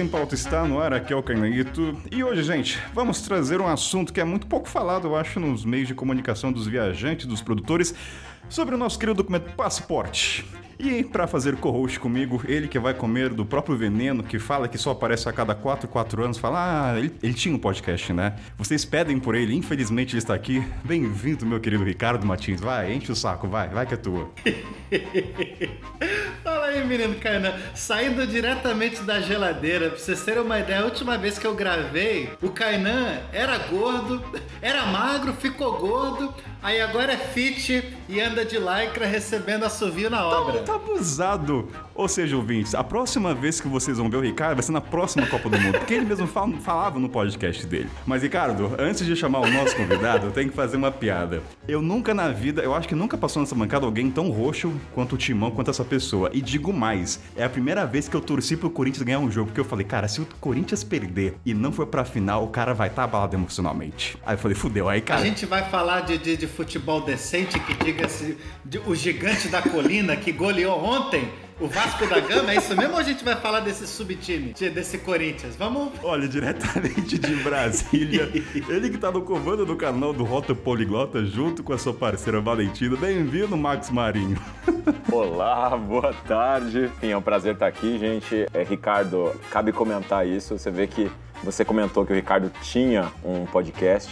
Sem Pauta está no ar, aqui é o Carneguito. E hoje, gente, vamos trazer um assunto que é muito pouco falado, eu acho, nos meios de comunicação dos viajantes, dos produtores, sobre o nosso querido documento passaporte. E para fazer co-host comigo, ele que vai comer do próprio veneno, que fala que só aparece a cada 4, 4 anos, fala, ah, ele, ele tinha um podcast, né? Vocês pedem por ele, infelizmente ele está aqui. Bem-vindo, meu querido Ricardo Martins. Vai, enche o saco, vai, vai que é tua. Fala aí, menino Kainan. Saindo diretamente da geladeira, pra vocês terem uma ideia, a última vez que eu gravei, o Kainan era gordo, era magro, ficou gordo, aí agora é fit e anda de lycra recebendo assovio na obra. Tá, tá abusado. Ou seja, ouvintes, a próxima vez que vocês vão ver o Ricardo vai ser na próxima Copa do Mundo, porque ele mesmo fal falava no podcast dele. Mas, Ricardo, antes de chamar o nosso convidado, eu tenho que fazer uma piada. Eu nunca na vida, eu acho que nunca passou nessa bancada alguém tão roxo quanto o Timão, quanto essa pessoa. E digo mais, é a primeira vez que eu torci pro Corinthians ganhar um jogo, porque eu falei, cara, se o Corinthians perder e não for pra final, o cara vai estar tá abalado emocionalmente. Aí eu falei, fudeu, aí, cara. A gente vai falar de, de, de futebol decente, que diga-se, o gigante da colina que goleou ontem o Vasco da Gama, é isso mesmo ou a gente vai falar desse subtime, desse Corinthians? Vamos. Olha, diretamente de Brasília, ele que tá no comando do canal do Rota Poliglota, junto com a sua parceira Valentina. Bem-vindo, Max Marinho. Olá, boa tarde. Enfim, é um prazer estar aqui, gente. É, Ricardo, cabe comentar isso. Você vê que você comentou que o Ricardo tinha um podcast.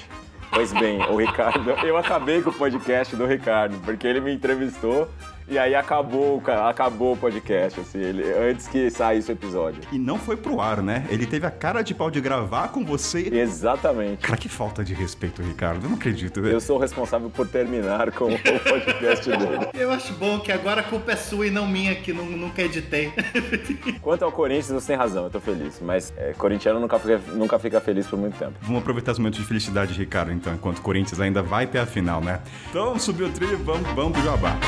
Pois bem, o Ricardo, eu acabei com o podcast do Ricardo, porque ele me entrevistou e aí acabou, acabou o podcast, assim, ele, antes que saísse o episódio. E não foi pro ar, né? Ele teve a cara de pau de gravar com você. Exatamente. Cara, que falta de respeito, Ricardo. Eu não acredito. Né? Eu sou responsável por terminar com o podcast dele. Eu acho bom que agora a culpa é sua e não minha, que não, nunca editei. Quanto ao Corinthians, você tem razão, eu tô feliz. Mas é, corintiano nunca fica, nunca fica feliz por muito tempo. Vamos aproveitar os momentos de felicidade, Ricardo, então, enquanto o Corinthians ainda vai ter a final, né? Então, subiu o trilho, vamos, vamos pro Jabá.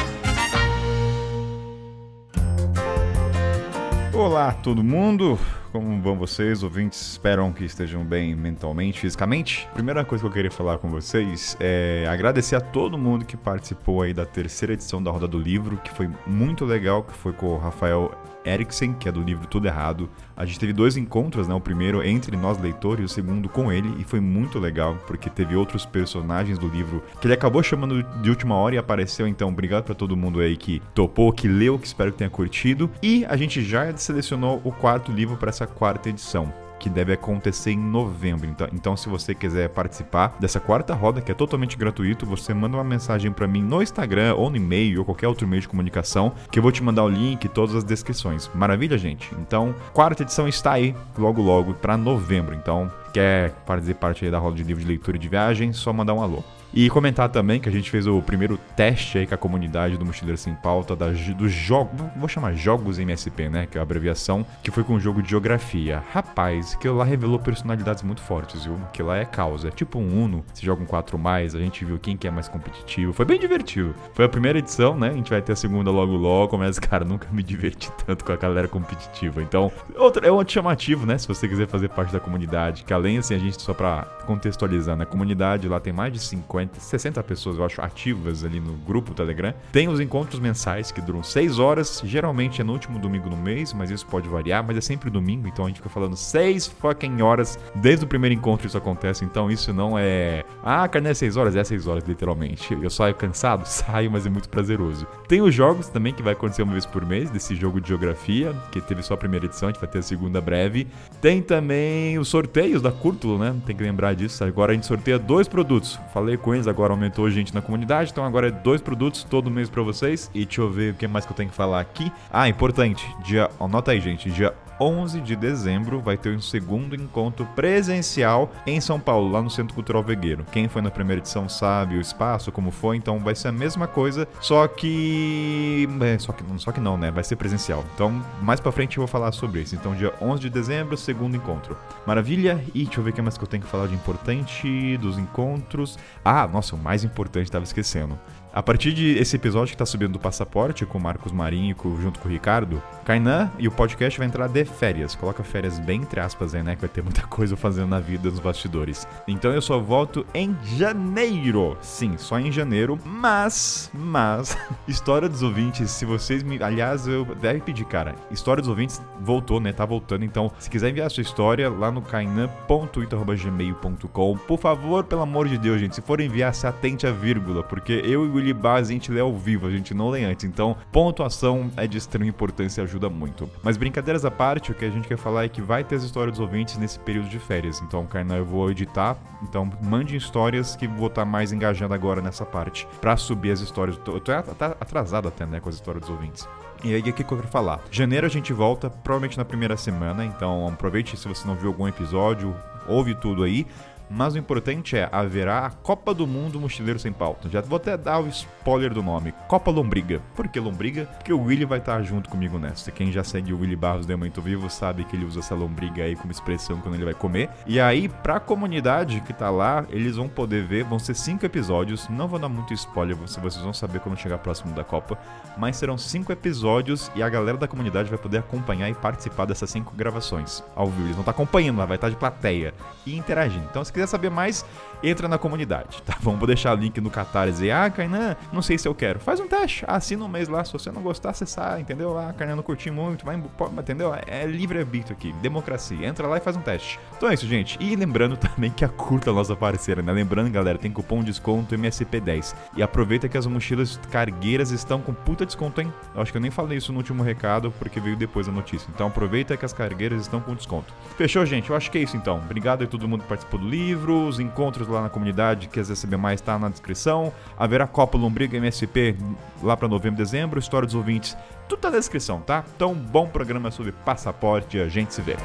Olá, todo mundo! Como vão vocês, ouvintes? Esperam que estejam bem mentalmente, fisicamente? Primeira coisa que eu queria falar com vocês é agradecer a todo mundo que participou aí da terceira edição da Roda do Livro, que foi muito legal, que foi com o Rafael Eriksen, que é do livro Tudo Errado. A gente teve dois encontros, né? O primeiro entre nós leitores e o segundo com ele, e foi muito legal, porque teve outros personagens do livro que ele acabou chamando de última hora e apareceu. Então, obrigado para todo mundo aí que topou, que leu, que espero que tenha curtido. E a gente já selecionou o quarto livro para essa quarta edição que deve acontecer em novembro. Então, então, se você quiser participar dessa quarta roda, que é totalmente gratuito, você manda uma mensagem para mim no Instagram ou no e-mail ou qualquer outro meio de comunicação, que eu vou te mandar o link e todas as descrições. Maravilha, gente? Então, quarta edição está aí logo logo para novembro. Então, quer fazer parte da roda de livro de leitura e de viagem, só mandar um alô. E comentar também que a gente fez o primeiro teste aí com a comunidade do Mochileiro Sem Pauta da, dos jogos, vou chamar Jogos MSP, né, que é a abreviação, que foi com o jogo de geografia. Rapaz, que lá revelou personalidades muito fortes, viu? Que lá é causa, é tipo um Uno, se joga um 4 mais, a gente viu quem que é mais competitivo. Foi bem divertido. Foi a primeira edição, né? A gente vai ter a segunda logo logo, mas cara, nunca me diverti tanto com a galera competitiva. Então, outro, é um chamativo, né, se você quiser fazer parte da comunidade, que além assim a gente só para contextualizar, na comunidade lá tem mais de 50 50, 60 pessoas, eu acho, ativas ali no grupo Telegram. Tem os encontros mensais que duram 6 horas, geralmente é no último domingo no mês, mas isso pode variar, mas é sempre domingo, então a gente fica falando 6 fucking horas desde o primeiro encontro isso acontece, então isso não é. Ah, carne é 6 horas? É 6 horas, literalmente. Eu saio cansado? Saio, mas é muito prazeroso. Tem os jogos também que vai acontecer uma vez por mês, desse jogo de geografia, que teve só a primeira edição, a gente vai ter a segunda breve. Tem também os sorteios da Curtulo, né? Tem que lembrar disso. Agora a gente sorteia dois produtos. Falei com agora aumentou gente na comunidade, então agora é dois produtos todo mês para vocês. E deixa eu ver o que mais que eu tenho que falar aqui. Ah, importante, dia, anota aí, gente, dia 11 de dezembro vai ter um segundo encontro presencial em São Paulo, lá no Centro Cultural Vegueiro. Quem foi na primeira edição sabe o espaço, como foi, então vai ser a mesma coisa, só que. É, só que, só que não, né? Vai ser presencial. Então, mais pra frente eu vou falar sobre isso. Então, dia 11 de dezembro, segundo encontro. Maravilha? E deixa eu ver o que mais que eu tenho que falar de importante dos encontros. Ah, nossa, o mais importante, tava esquecendo. A partir de esse episódio que tá subindo do passaporte com o Marcos Marinho junto com o Ricardo, Kainan e o podcast vai entrar de férias. Coloca férias bem entre aspas aí, né? Que vai ter muita coisa fazendo na vida nos bastidores. Então eu só volto em janeiro. Sim, só em janeiro. Mas, mas, História dos Ouvintes, se vocês me. Aliás, eu deve pedir, cara. História dos Ouvintes voltou, né? Tá voltando. Então, se quiser enviar a sua história lá no kainan.twitter.gmail.com, por favor, pelo amor de Deus, gente, se for enviar, se atente a vírgula, porque eu e o Baz, a gente lê ao vivo, a gente não lê antes. Então, pontuação é de extrema importância e ajuda muito. Mas brincadeiras à parte, o que a gente quer falar é que vai ter as histórias dos ouvintes nesse período de férias. Então, Kainan, eu vou editar. Então, mande histórias que vou estar mais engajando agora nessa parte. Pra subir as histórias. Eu tô, tô atrasado até, né, com as histórias dos ouvintes. E aí, o que eu quero falar? Janeiro a gente volta, provavelmente na primeira semana, então aproveite se você não viu algum episódio, ouve tudo aí. Mas o importante é, haverá a Copa do Mundo Mochileiro Sem Pauta. Já vou até dar o spoiler do nome, Copa Lombriga. Por que Lombriga? Porque o Willy vai estar junto comigo nessa. Quem já segue o Willy Barros do Muito Vivo sabe que ele usa essa lombriga aí como expressão quando ele vai comer. E aí, pra comunidade que tá lá, eles vão poder ver, vão ser cinco episódios. Não vou dar muito spoiler, vocês vão saber quando chegar próximo da Copa. Mas serão cinco episódios e a galera da comunidade vai poder acompanhar e participar dessas cinco gravações ao vivo. Eles vão estar acompanhando, vai estar de plateia e interagindo. Então, se quiser saber mais, entra na comunidade, tá? Vou deixar o link no Catarse. Ah, Kainan, não sei se eu quero. Faz um teste, assina um mês lá. Se você não gostar, você sai, entendeu? Ah, Kainan, não curti muito, vai entendeu? É livre-arbítrio aqui, democracia. Entra lá e faz um teste. Então é isso, gente. E lembrando também que a curta a nossa parceira, né? Lembrando, galera, tem cupom desconto MSP10. E aproveita que as mochilas cargueiras estão com puta desconto, hein? Eu acho que eu nem falei isso no último recado, porque veio depois a notícia. Então aproveita que as cargueiras estão com desconto. Fechou, gente? Eu acho que é isso então. Obrigado a todo mundo que participou do livro, os encontros lá na comunidade, que quiser saber mais, tá na descrição. Haverá Copa Lombriga MSP lá para novembro, dezembro, História dos Ouvintes, tudo tá na descrição, tá? Então, bom programa sobre passaporte a gente se vê.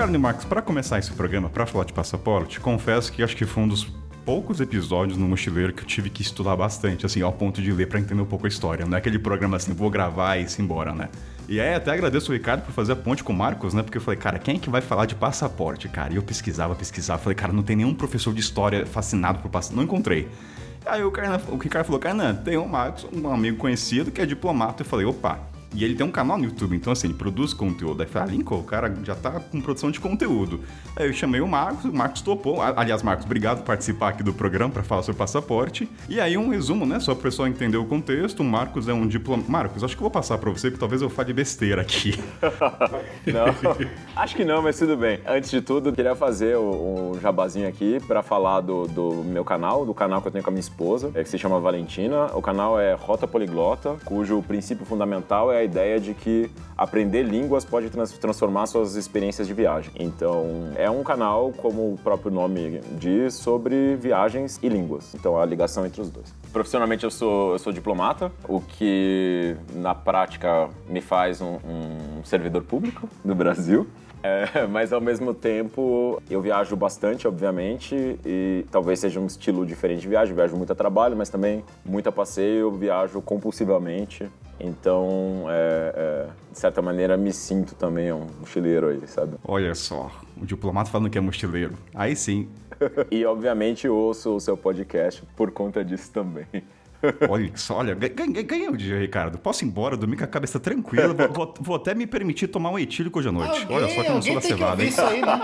Ricardo e Marcos, para começar esse programa, para falar de passaporte, confesso que acho que foi um dos poucos episódios no Mochileiro que eu tive que estudar bastante, assim, ao ponto de ler para entender um pouco a história. Não é aquele programa assim, vou gravar e ir embora, né? E aí até agradeço o Ricardo por fazer a ponte com o Marcos, né? Porque eu falei, cara, quem é que vai falar de passaporte, cara? E eu pesquisava, pesquisava, falei, cara, não tem nenhum professor de história fascinado por passaporte. Não encontrei. Aí o, cara, o Ricardo falou, cara, tem um Marcos, um amigo conhecido que é diplomata. Eu falei, opa, e ele tem um canal no YouTube, então assim, ele produz conteúdo. Aí eu falei, ah, Lincoln, o cara já tá com produção de conteúdo. Aí eu chamei o Marcos, o Marcos topou. Aliás, Marcos, obrigado por participar aqui do programa para falar sobre passaporte. E aí um resumo, né? Só para o pessoal entender o contexto. O Marcos é um diploma. Marcos, acho que eu vou passar para você, porque talvez eu fale besteira aqui. não, acho que não, mas tudo bem. Antes de tudo, queria fazer um jabazinho aqui para falar do, do meu canal, do canal que eu tenho com a minha esposa, é que se chama Valentina. O canal é Rota Poliglota, cujo princípio fundamental é a ideia de que aprender línguas pode trans transformar suas experiências de viagem. Então, é um canal, como o próprio nome diz, sobre viagens e línguas. Então, a ligação entre os dois. Profissionalmente, eu sou, eu sou diplomata, o que na prática me faz um, um servidor público do Brasil. É, mas ao mesmo tempo eu viajo bastante, obviamente, e talvez seja um estilo diferente de viagem. Eu viajo muito a trabalho, mas também muito a passeio, viajo compulsivamente. Então, é, é, de certa maneira, me sinto também um mochileiro aí, sabe? Olha só, o diplomata falando que é mochileiro. Aí sim. e obviamente ouço o seu podcast por conta disso também. Olha só, olha, ganhei o dia, Ricardo. Posso ir embora, dormir com a cabeça tranquila. Vou, vou até me permitir tomar um etílico hoje à noite. Alguém, olha só que eu não sou da cevada, hein? Aí, né?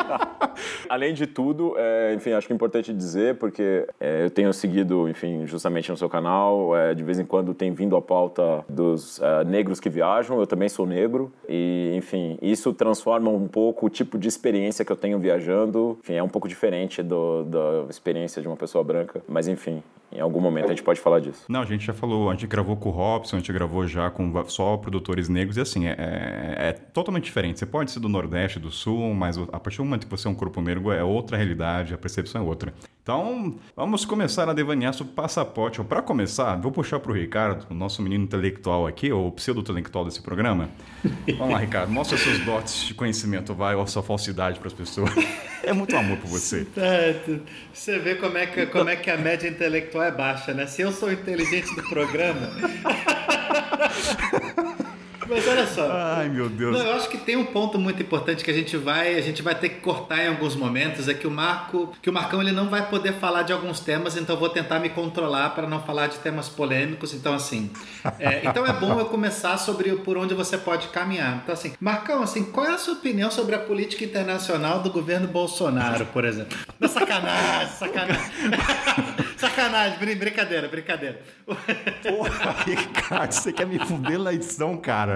Além de tudo, é, enfim, acho que é importante dizer, porque é, eu tenho seguido, enfim, justamente no seu canal, é, de vez em quando tem vindo a pauta dos é, negros que viajam, eu também sou negro, e, enfim, isso transforma um pouco o tipo de experiência que eu tenho viajando, enfim, é um pouco diferente do, da experiência de uma pessoa branca, mas enfim, em algum momento a gente pode falar disso. Não, a gente já falou, a gente gravou com o Robson, a gente gravou já com só produtores negros, e assim, é, é, é totalmente diferente. Você pode ser do Nordeste, do Sul, mas a partir do momento que você é um corpo negro, é outra realidade, a percepção é outra. Então, vamos começar a devanear sobre passaporte. Para começar, vou puxar para o Ricardo, o nosso menino intelectual aqui, ou pseudo-intelectual desse programa. Vamos lá, Ricardo, mostra seus dotes de conhecimento, vai, ou sua falsidade para as pessoas. É muito amor por você. Você vê como é, que, como é que a média intelectual é baixa, né? Se eu sou inteligente do programa. Mas olha só. Ai, meu Deus. Não, eu acho que tem um ponto muito importante que a gente vai, a gente vai ter que cortar em alguns momentos, é que o Marco, que o Marcão ele não vai poder falar de alguns temas, então eu vou tentar me controlar para não falar de temas polêmicos. Então assim, é, então é bom eu começar sobre por onde você pode caminhar. Então assim, Marcão, assim, qual é a sua opinião sobre a política internacional do governo Bolsonaro, por exemplo? Da sacanagem, sacanagem. sacanagem, brincadeira, brincadeira. Porra, Ricardo, você quer me fuder na edição, cara?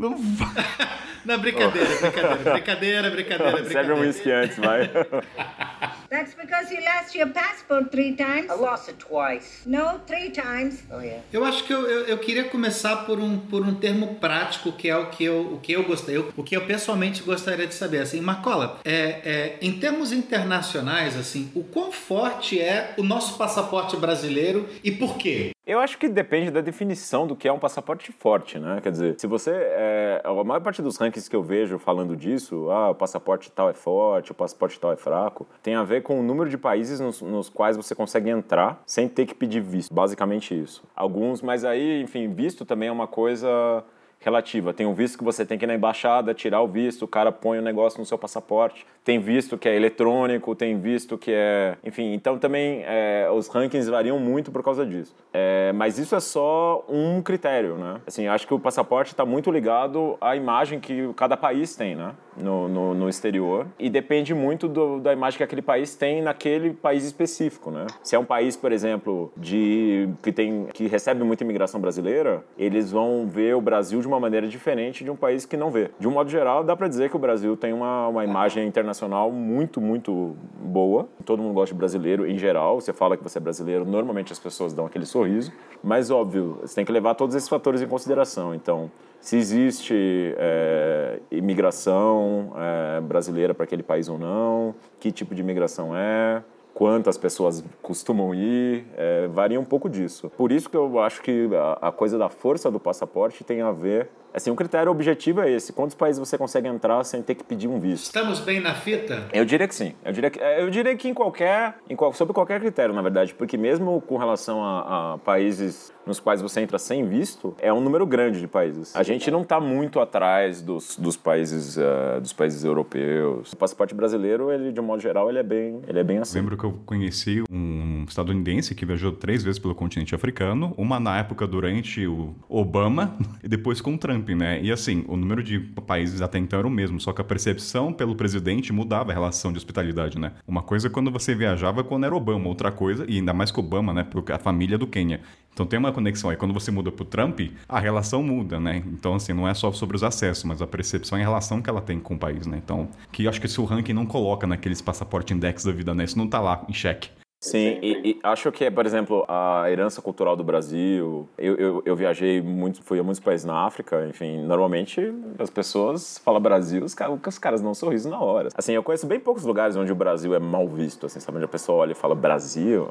Não vai. Não, brincadeira, brincadeira, brincadeira, brincadeira. Serve um whisky antes, vai. That's because you lost your passport three times. I lost it twice. No, three times. Oh yeah. Eu acho que eu, eu, eu, queria começar por um, por um termo prático, que é o que eu, o que eu gostei, o que eu pessoalmente gostaria de saber. Assim, Marcola, é, é, em termos internacionais, assim, o quão forte é o nosso passaporte brasileiro e por quê? Eu acho que depende da definição do que é um passaporte forte, né? Quer dizer, se você. É, a maior parte dos rankings que eu vejo falando disso, ah, o passaporte tal é forte, o passaporte tal é fraco, tem a ver com o número de países nos, nos quais você consegue entrar sem ter que pedir visto. Basicamente isso. Alguns, mas aí, enfim, visto também é uma coisa relativa. Tem um visto que você tem que ir na embaixada, tirar o visto, o cara põe o negócio no seu passaporte. Tem visto que é eletrônico, tem visto que é. Enfim, então também é, os rankings variam muito por causa disso. É, mas isso é só um critério, né? Assim, acho que o passaporte está muito ligado à imagem que cada país tem, né? No, no, no exterior. E depende muito do, da imagem que aquele país tem naquele país específico, né? Se é um país, por exemplo, de que, tem, que recebe muita imigração brasileira, eles vão ver o Brasil de uma maneira diferente de um país que não vê. De um modo geral, dá para dizer que o Brasil tem uma, uma imagem internacional muito, muito boa. Todo mundo gosta de brasileiro em geral. Você fala que você é brasileiro, normalmente as pessoas dão aquele sorriso. Mas, óbvio, você tem que levar todos esses fatores em consideração. Então, se existe é, imigração é, brasileira para aquele país ou não, que tipo de imigração é, quantas pessoas costumam ir, é, varia um pouco disso. Por isso que eu acho que a, a coisa da força do passaporte tem a ver Assim, o critério objetivo é esse: quantos países você consegue entrar sem ter que pedir um visto? Estamos bem na fita? Eu diria que sim. Eu diria que, é, eu diria que em qualquer, em qual, sobre qualquer critério, na verdade, porque mesmo com relação a, a, países nos quais você entra sem visto, é um número grande de países. A gente não está muito atrás dos, dos países uh, dos países europeus. O passaporte brasileiro, ele de um modo geral, ele é bem, ele é bem assim. Lembro que eu conheci um estadunidense que viajou três vezes pelo continente africano, uma na época durante o Obama e depois com o Trump. Trump, né? E assim, o número de países até então era o mesmo, só que a percepção pelo presidente mudava a relação de hospitalidade, né? Uma coisa é quando você viajava quando era Obama, outra coisa, e ainda mais que Obama, né? Porque a família do Quênia. Então tem uma conexão aí. Quando você muda pro Trump, a relação muda, né? Então, assim, não é só sobre os acessos, mas a percepção e a relação que ela tem com o país, né? Então, que eu acho que se o ranking não coloca naqueles passaporte index da vida, né? Isso não tá lá em xeque. Sim, e, e, acho que, por exemplo, a herança cultural do Brasil. Eu, eu, eu, viajei muito, fui a muitos países na África, enfim, normalmente as pessoas falam Brasil, os, os caras dão um sorriso na hora. Assim, eu conheço bem poucos lugares onde o Brasil é mal visto, assim, sabe? Onde a pessoa olha e fala Brasil.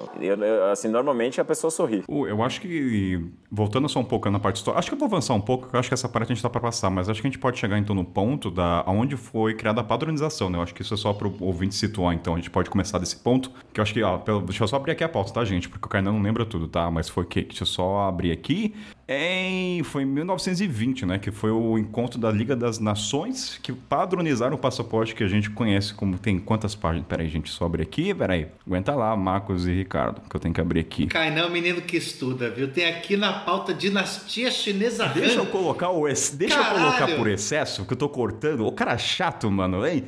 Assim, normalmente a pessoa sorri. Eu acho que, voltando só um pouco na parte histórica, acho que eu vou avançar um pouco, porque eu acho que essa parte a gente tá para passar, mas acho que a gente pode chegar então no ponto da onde foi criada a padronização, né? Eu acho que isso é só para o ouvinte situar, então a gente pode começar desse ponto, que eu acho que, ó, pelo Deixa eu só abrir aqui a pauta, tá, gente? Porque o Kainan não lembra tudo, tá? Mas foi que. Deixa eu só abrir aqui. Em, foi em 1920, né? Que foi o encontro da Liga das Nações que padronizaram o passaporte que a gente conhece como. Tem quantas páginas? Peraí, gente, só abrir aqui. Peraí. Aguenta lá, Marcos e Ricardo, que eu tenho que abrir aqui. Kainan é menino que estuda, viu? Tem aqui na pauta Dinastia Chinesa Deixa eu colocar o. Ex... Deixa Caralho. eu colocar por excesso, que eu tô cortando. O cara chato, mano, hein?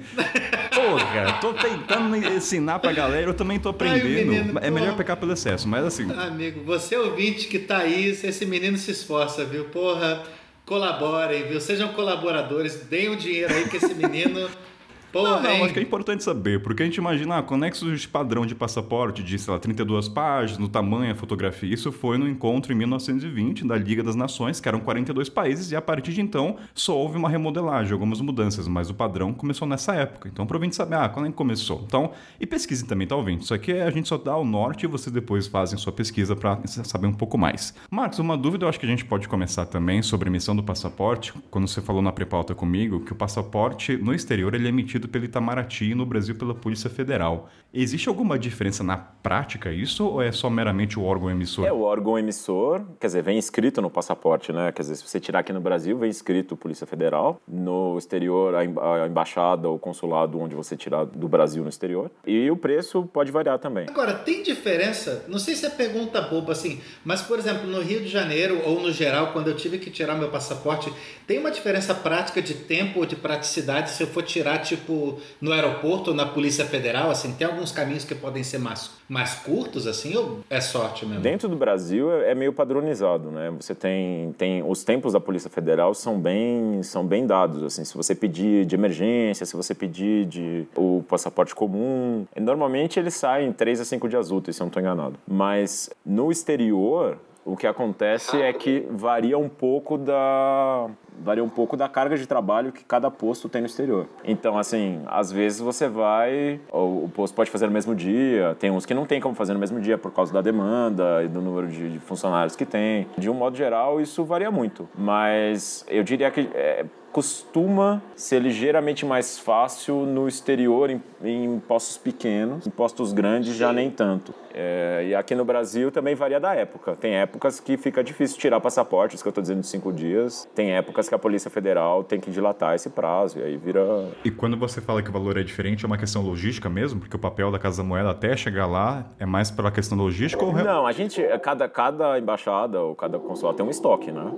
Porra, tô tentando ensinar pra galera, eu também tô aprendendo. Ai, menino, é melhor pecar pelo excesso, mas assim. Amigo, você ouvinte que tá aí, esse menino se esforça, viu? Porra, colaborem, viu? Sejam colaboradores, deem o dinheiro aí que esse menino Porra, não, não, acho que é importante saber, porque a gente imagina, ah, conexo de padrão de passaporte de, sei lá, 32 páginas, no tamanho, a fotografia. Isso foi no encontro em 1920 da Liga das Nações, que eram 42 países, e a partir de então só houve uma remodelagem, algumas mudanças, mas o padrão começou nessa época. Então, para o saber, ah, quando é que começou? Então, e pesquise também, tá ouvindo? Isso aqui é, a gente só dá o norte e vocês depois fazem sua pesquisa para saber um pouco mais. Marcos, uma dúvida eu acho que a gente pode começar também sobre a emissão do passaporte. Quando você falou na pré-pauta comigo, que o passaporte no exterior ele é emitido pelo Itamaraty e no Brasil pela Polícia Federal. Existe alguma diferença na prática isso ou é só meramente o órgão emissor? É o órgão emissor, quer dizer, vem escrito no passaporte, né? Quer dizer, se você tirar aqui no Brasil, vem escrito Polícia Federal, no exterior a embaixada ou consulado onde você tirar do Brasil no exterior. E o preço pode variar também. Agora, tem diferença? Não sei se é pergunta boba assim, mas por exemplo, no Rio de Janeiro ou no geral, quando eu tive que tirar meu passaporte, tem uma diferença prática de tempo ou de praticidade se eu for tirar tipo no aeroporto ou na Polícia Federal, assim, tem algum alguns caminhos que podem ser mais, mais curtos, assim, ou é sorte mesmo? Dentro do Brasil é, é meio padronizado, né? Você tem, tem os tempos da Polícia Federal são bem, são bem dados, assim, se você pedir de emergência, se você pedir de o passaporte comum, normalmente eles saem 3 a 5 dias úteis, se eu não estou enganado. Mas no exterior, o que acontece é que varia um pouco da varia um pouco da carga de trabalho que cada posto tem no exterior. Então, assim, às vezes você vai, o posto pode fazer no mesmo dia, tem uns que não tem como fazer no mesmo dia por causa da demanda e do número de, funcionários que tem. De um modo geral, isso varia muito, mas eu diria que é, costuma ser ligeiramente mais fácil no exterior, em, em postos pequenos, em postos grandes já nem tanto. É, e aqui no Brasil também varia da época. Tem épocas que fica difícil tirar passaporte, isso que eu estou dizendo de cinco dias. Tem épocas que a Polícia Federal tem que dilatar esse prazo e aí vira. E quando você fala que o valor é diferente, é uma questão logística mesmo? Porque o papel da Casa da Moeda até chegar lá é mais pela questão logística ou. Não, a gente, cada, cada embaixada ou cada consulado tem um estoque, né?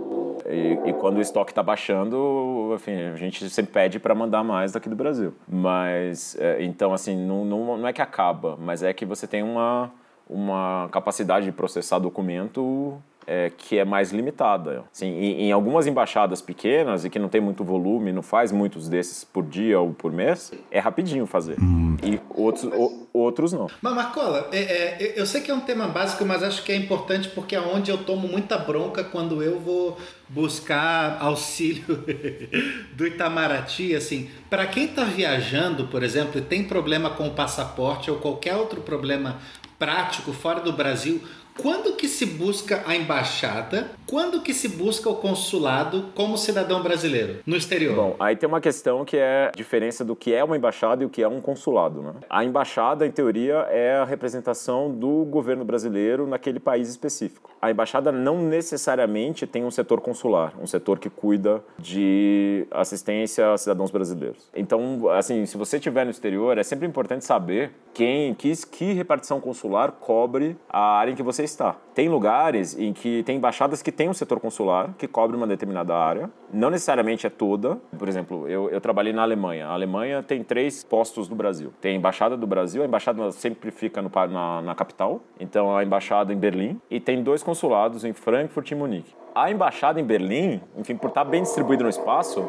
E, e quando o estoque está baixando, enfim, a gente sempre pede para mandar mais daqui do Brasil. Mas, é, então, assim, não, não, não é que acaba, mas é que você tem uma, uma capacidade de processar documento é, que é mais limitada. Assim, em, em, algumas embaixadas pequenas e que não tem muito volume, não faz muitos desses por dia ou por mês, é rapidinho fazer. E outros, o, outros não. Mas, Marcola, é, é, eu sei que é um tema básico, mas acho que é importante porque é onde eu tomo muita bronca quando eu vou buscar auxílio do Itamaraty, assim, para quem está viajando, por exemplo, e tem problema com o passaporte ou qualquer outro problema prático fora do Brasil, quando que se busca a embaixada? Quando que se busca o consulado como cidadão brasileiro no exterior? Bom, aí tem uma questão que é a diferença do que é uma embaixada e o que é um consulado, né? A embaixada, em teoria, é a representação do governo brasileiro naquele país específico. A embaixada não necessariamente tem um setor consular, um setor que cuida de assistência a cidadãos brasileiros. Então, assim, se você estiver no exterior, é sempre importante saber quem, que, que repartição consular cobre a área em que você você está. Tem lugares em que tem embaixadas que têm um setor consular que cobre uma determinada área, não necessariamente é toda. Por exemplo, eu, eu trabalhei na Alemanha. A Alemanha tem três postos no Brasil. Tem a embaixada do Brasil, a embaixada sempre fica no, na, na capital, então a embaixada em Berlim, e tem dois consulados em Frankfurt e Munique. A embaixada em Berlim, enfim, por estar bem distribuída no espaço,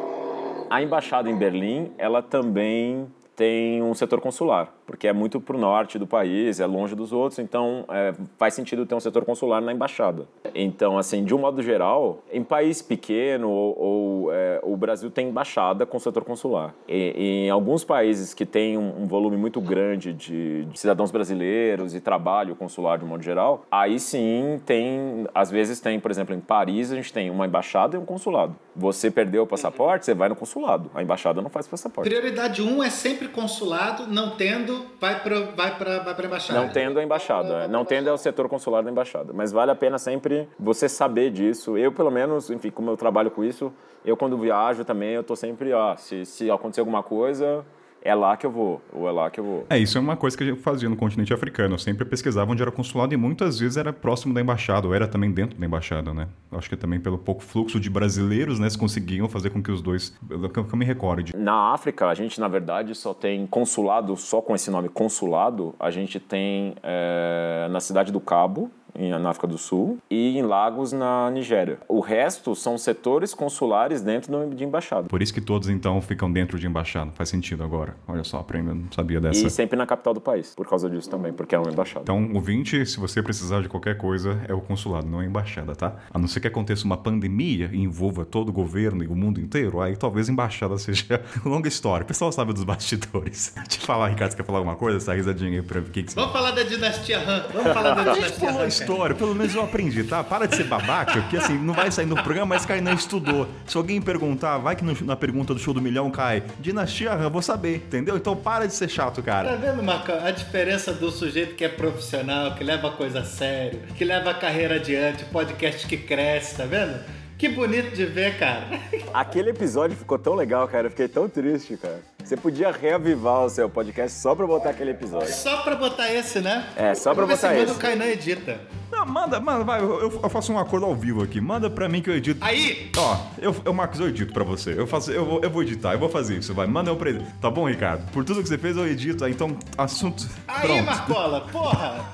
a embaixada em Berlim, ela também tem um setor consular, porque é muito para o norte do país, é longe dos outros, então é, faz sentido ter um setor consular na embaixada. Então, assim, de um modo geral, em país pequeno ou, ou é, o Brasil tem embaixada com setor consular. E, em alguns países que têm um, um volume muito grande de, de, cidadãos brasileiros e trabalho consular de um modo geral, aí sim tem, às vezes tem, por exemplo, em Paris a gente tem uma embaixada e um consulado. Você perdeu o passaporte, você vai no consulado. A embaixada não faz passaporte. Prioridade 1 um é sempre consulado, não tendo, vai para vai para vai embaixada. Não tendo a embaixada, é. não tendo é o setor consular da embaixada. Mas vale a pena sempre você saber disso. Eu, pelo menos, enfim, como eu trabalho com isso, eu quando viajo também, eu tô sempre, ó, se, se acontecer alguma coisa, é lá que eu vou, ou é lá que eu vou. É, isso é uma coisa que a gente fazia no continente africano. Eu sempre pesquisava onde era consulado e muitas vezes era próximo da embaixada, ou era também dentro da embaixada, né? Acho que também pelo pouco fluxo de brasileiros, né, se conseguiam fazer com que os dois. Que eu me recorde. Na África, a gente, na verdade, só tem consulado, só com esse nome consulado, a gente tem é, na cidade do Cabo, na África do Sul, e em Lagos, na Nigéria. O resto são setores consulares dentro de embaixada. Por isso que todos, então, ficam dentro de embaixada. Faz sentido agora. Olha só, aprenda, não sabia dessa. E sempre na capital do país, por causa disso também, porque é uma embaixada. Então, ouvinte, se você precisar de qualquer coisa, é o consulado, não é a embaixada, tá? A não ser que aconteça uma pandemia e envolva todo o governo e o mundo inteiro, aí talvez a embaixada seja longa história. O pessoal sabe dos bastidores. Deixa eu falar, Ricardo, você quer falar alguma coisa? Essa risadinha aí pra ver o que, que você... Vamos falar da dinastia Han. Vamos falar da dinastia Han. História, pelo menos eu aprendi, tá? Para de ser babaca, que assim, não vai sair no programa, mas Kainan estudou. Se alguém perguntar, vai que no- na pergunta do show do milhão cai, dinastia eu vou saber, entendeu? Então para de ser chato, Tá cara. vendo, Marcão? A diferença do sujeito que é profissional, que leva a coisa a sério, que leva a carreira adiante, podcast que cresce, tá vendo? Que bonito de ver, cara. Aquele episódio ficou tão legal, cara. Eu fiquei tão triste, cara. Você podia reavivar o seu podcast só pra botar aquele episódio. Só pra botar esse, né? É, só pra botar se manda esse. o Kainan edita. Não, manda, manda, vai, eu, eu faço um acordo ao vivo aqui. Manda pra mim que eu edito. Aí! Ó, eu, eu Marcos, eu edito pra você. Eu faço, eu vou, eu vou editar, eu vou fazer isso, vai. Manda eu pra ele. Tá bom, Ricardo? Por tudo que você fez, eu edito. Aí, Então, assunto. Aí, Pronto. Marcola, porra!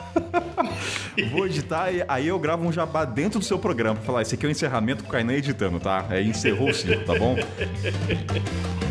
Vou editar e aí eu gravo um jabá dentro do seu programa pra falar, esse aqui é o encerramento com o Kainan editando, tá? Aí encerrou o ciclo, tá bom?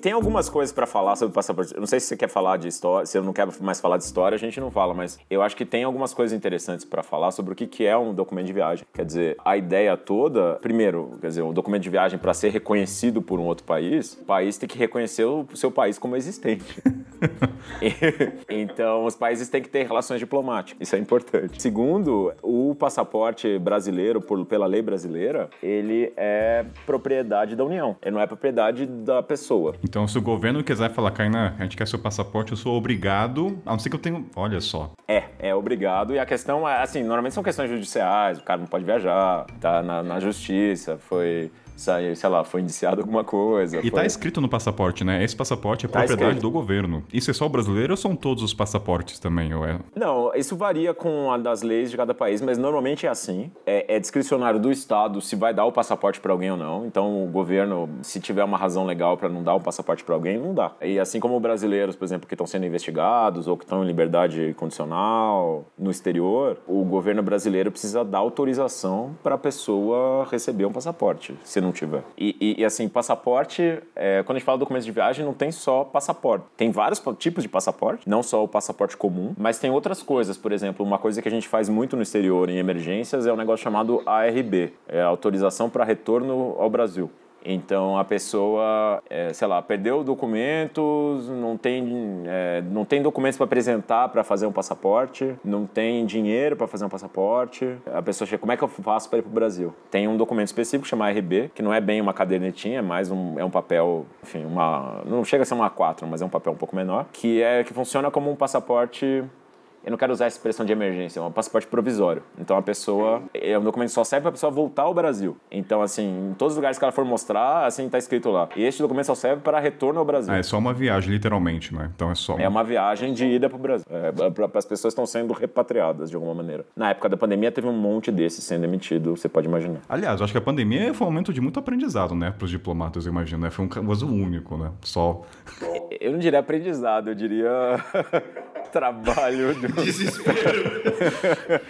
Tem algumas coisas pra falar sobre o passaporte. Eu não sei se você quer falar de história, se eu não quero mais falar de história, a gente não fala, mas eu acho que tem algumas coisas interessantes pra falar sobre o que que é um documento de viagem. Quer dizer, a ideia toda, primeiro, quer dizer, o documento de viagem para ser reconhecido por um outro país, o país tem que reconhecer o seu país como existente. então, os países têm que ter relações diplomáticas. Isso é importante. Segundo, o passaporte brasileiro, por, pela lei brasileira, ele é propriedade da União. Ele não é propriedade da pessoa. Então, se o governo quiser falar, Kainan, a gente quer seu passaporte, eu sou obrigado. A não ser que eu tenho. Olha só. É, é obrigado. E a questão é, assim, normalmente são questões judiciais, o cara não pode viajar, tá na, na justiça, foi, sei lá, foi indiciado alguma coisa. E foi... tá escrito no passaporte, né? Esse passaporte é Tá propriedade escrito. do governo. Isso é só o brasileiro ou são todos os passaportes também? Ou é... Não, isso varia com a das leis de cada país, mas normalmente é assim. É, é discricionário do Estado se vai dar o passaporte para alguém ou não. Então, o governo, se tiver uma razão legal para não dar o passaporte para alguém, não dá. E assim como brasileiros, por exemplo, que estão sendo investigados ou que estão em liberdade condicional no exterior, o governo brasileiro precisa dar autorização para a pessoa receber um passaporte, se não tiver. E, e- e, assim, passaporte, é, quando a gente fala documento de viagem, não tem só passaporte. Tem vários tipos de passaporte, não só o passaporte comum, mas tem outras coisas. Por exemplo, uma coisa que a gente faz muito no exterior em emergências é um negócio chamado ARB, é autorização para retorno ao Brasil. Então a pessoa, é, sei lá, perdeu documentos, não tem, é, não tem documentos para apresentar para fazer um passaporte, não tem dinheiro para fazer um passaporte. A pessoa chega, como é que eu faço para ir para o Brasil? Tem um documento específico chamado RB, que não é bem uma cadernetinha, é mais um, é um papel, enfim, uma, não chega a ser uma A4, mas é um papel um pouco menor, que é que funciona como um passaporte eu não quero usar essa expressão de emergência, é um passaporte provisório. Então a pessoa, é um documento que só serve para a pessoa voltar ao Brasil. Então assim, em todos os lugares que ela for mostrar, assim tá escrito lá. E este documento só serve para retorno ao Brasil. Ah, é só uma viagem, literalmente, né? Então é só. É uma viagem de ida para o Brasil. É, para as pessoas estão sendo repatriadas de alguma maneira. Na época da pandemia teve um monte desses sendo emitido, você pode imaginar. Aliás, eu acho que a pandemia foi um momento de muito aprendizado, né? Para os diplomatas, eu imagino, né? Foi um caso único, né? Só. Eu não diria aprendizado, eu diria trabalho do... Desespero.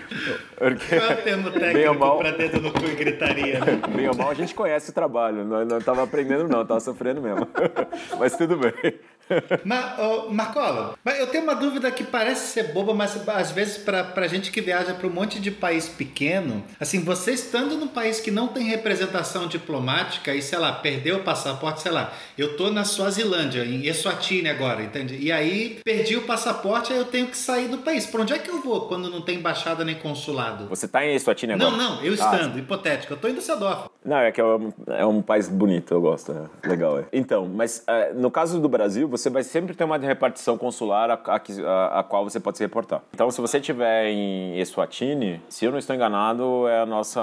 Porque, Qual é o termo técnico mal. pra dedo no cu e gritaria, né? bem ou mal, a gente conhece o trabalho. Não, não tava aprendendo, não, tava sofrendo mesmo. Mas tudo bem. Mas, ô, Marcola, eu tenho uma dúvida que parece ser boba, mas às vezes pra, pra gente que viaja pra um monte de país pequeno, assim, você estando num país que não tem representação diplomática e, sei lá, perdeu o passaporte, sei lá, eu tô na Suazilândia, em Eswatini agora, entende? E aí perdi o passaporte, aí eu tenho que sair do país. Pra onde é que eu vou quando não tem embaixada nem consulado? Você tá em Eswatini agora? Não, não, eu Ah, estando, hipotético, eu tô em Düsseldorf. Não, é que é um, é um país bonito, eu gosto. É legal, é. Então, mas é, no caso do Brasil, você vai sempre ter uma repartição consular a, a a qual você pode se reportar. Então, se você estiver em Eswatini, se eu não estou enganado, é a nossa,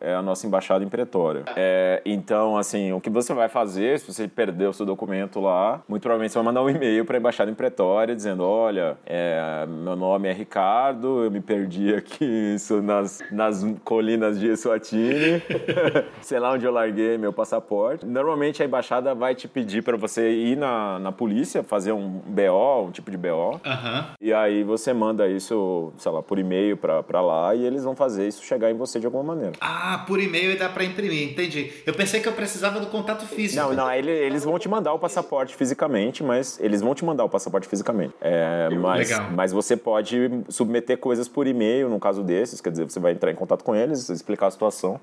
é a nossa embaixada em Pretória. É, então, assim, o que você vai fazer, se você perdeu o seu documento lá, muito provavelmente você vai mandar um e-mail para a embaixada em Pretória dizendo, olha, é, meu nome é Ricardo, eu me perdi aqui isso nas, nas colinas de Eswatini, sei lá onde eu larguei meu passaporte. Normalmente a embaixada vai te pedir para você ir na, na polícia, fazer um BO, um tipo de BO, Aham. e aí você manda isso, sei lá, por e-mail pra, pra lá e eles vão fazer isso chegar em você de alguma maneira. Ah, por e-mail dá pra imprimir, entendi. Eu pensei que eu precisava do contato físico. Não, não, ele- eles vão te mandar o passaporte fisicamente, mas eles vão te mandar o passaporte fisicamente. É, mas, Legal. mas você pode submeter coisas por e-mail, no caso desses, quer dizer, você vai entrar em contato com eles, explicar a situação.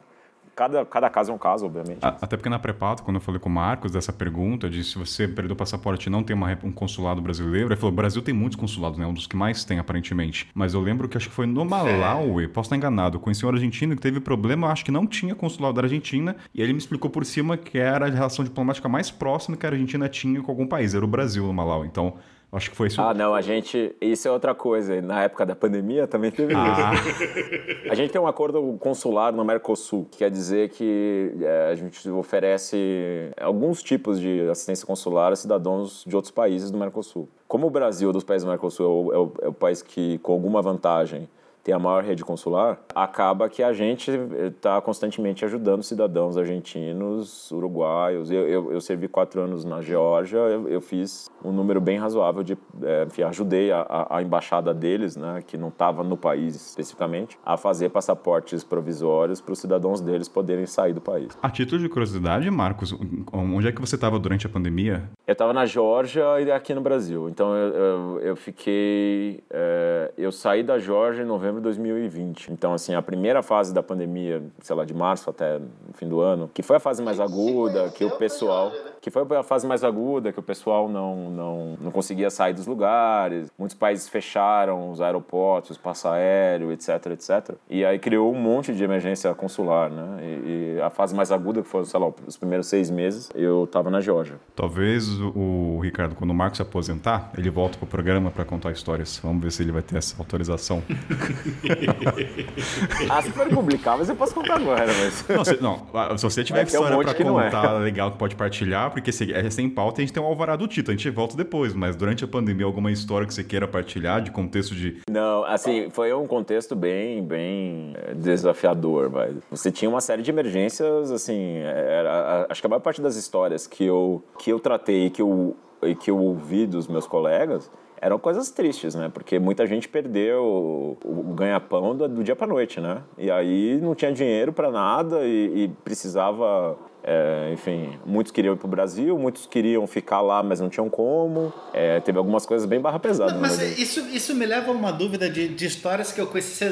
Cada, cada caso é um caso, obviamente. Até porque na pré-pauta, quando eu falei com o Marcos dessa pergunta, de se você perdeu o passaporte e não tem uma um consulado brasileiro, ele falou: o Brasil tem muitos consulados, né? Um dos que mais tem, aparentemente. Mas eu lembro que acho que foi no Malawi, posso estar enganado, conheci um argentino que teve problema, acho que não tinha consulado da Argentina, e ele me explicou por cima que era a relação diplomática mais próxima que a Argentina tinha com algum país, era o Brasil no Malawi. Então, acho que foi isso. Ah, não, a gente. Isso é outra coisa. Na época da pandemia também teve Ah. isso. A gente tem um acordo consular no Mercosul, que quer dizer que é, a gente oferece alguns tipos de assistência consular a cidadãos de outros países do Mercosul. Como o Brasil, dos países do Mercosul, é o, é o- é o país que, com alguma vantagem, tem a maior rede consular, acaba que a gente está constantemente ajudando cidadãos argentinos, uruguaios. Eu, eu, eu servi quatro anos na Geórgia, eu, eu fiz um número bem razoável de. É, enfim, ajudei a, a, embaixada deles, né, que não estava no país especificamente, a fazer passaportes provisórios para os cidadãos deles poderem sair do país. A título de curiosidade, Marcos, onde é que você estava durante a pandemia? Eu estava na Geórgia e aqui no Brasil. Então eu, eu, eu fiquei. é, eu saí da Geórgia em novembro de 2020. Então, assim, a primeira fase da pandemia, sei lá, de março até o fim do ano, que foi a fase mais aguda, que o pessoal. Que foi a fase mais aguda, que o pessoal não, não, não conseguia sair dos lugares. Muitos países fecharam os aeroportos, os passo aéreo, etc, etc. E aí criou um monte de emergência consular, né? E, e a fase mais aguda, que foi, sei lá, os primeiros seis meses, eu estava na Geórgia. Talvez o, o Ricardo, quando o Marcos se aposentar, ele volta pro programa para contar histórias. Vamos ver se ele vai ter essa autorização. Ah, se for publicável, eu posso contar agora, mas. Não, se, não, se você tiver um história que não é. contar legal que pode partilhar, porque é sem pauta, a gente tem um alvará do Tito, a gente volta depois, mas durante a pandemia, alguma história que você queira partilhar de contexto de. Não, assim, foi um contexto bem, bem eh, desafiador, mas você tinha uma série de emergências, assim, era, acho que a maior parte das histórias que eu, que eu tratei e que eu, e que eu ouvi dos meus colegas eram coisas tristes, né? Porque muita gente perdeu o, ganha-pão do, do dia para noite, né? E aí não tinha dinheiro para nada e, e precisava é, enfim, muitos queriam ir para o Brasil, muitos queriam ficar lá, mas não tinham como. É, teve algumas coisas bem barra pesada. Não, né, mas isso, isso me leva a uma dúvida de, de histórias que eu conheci.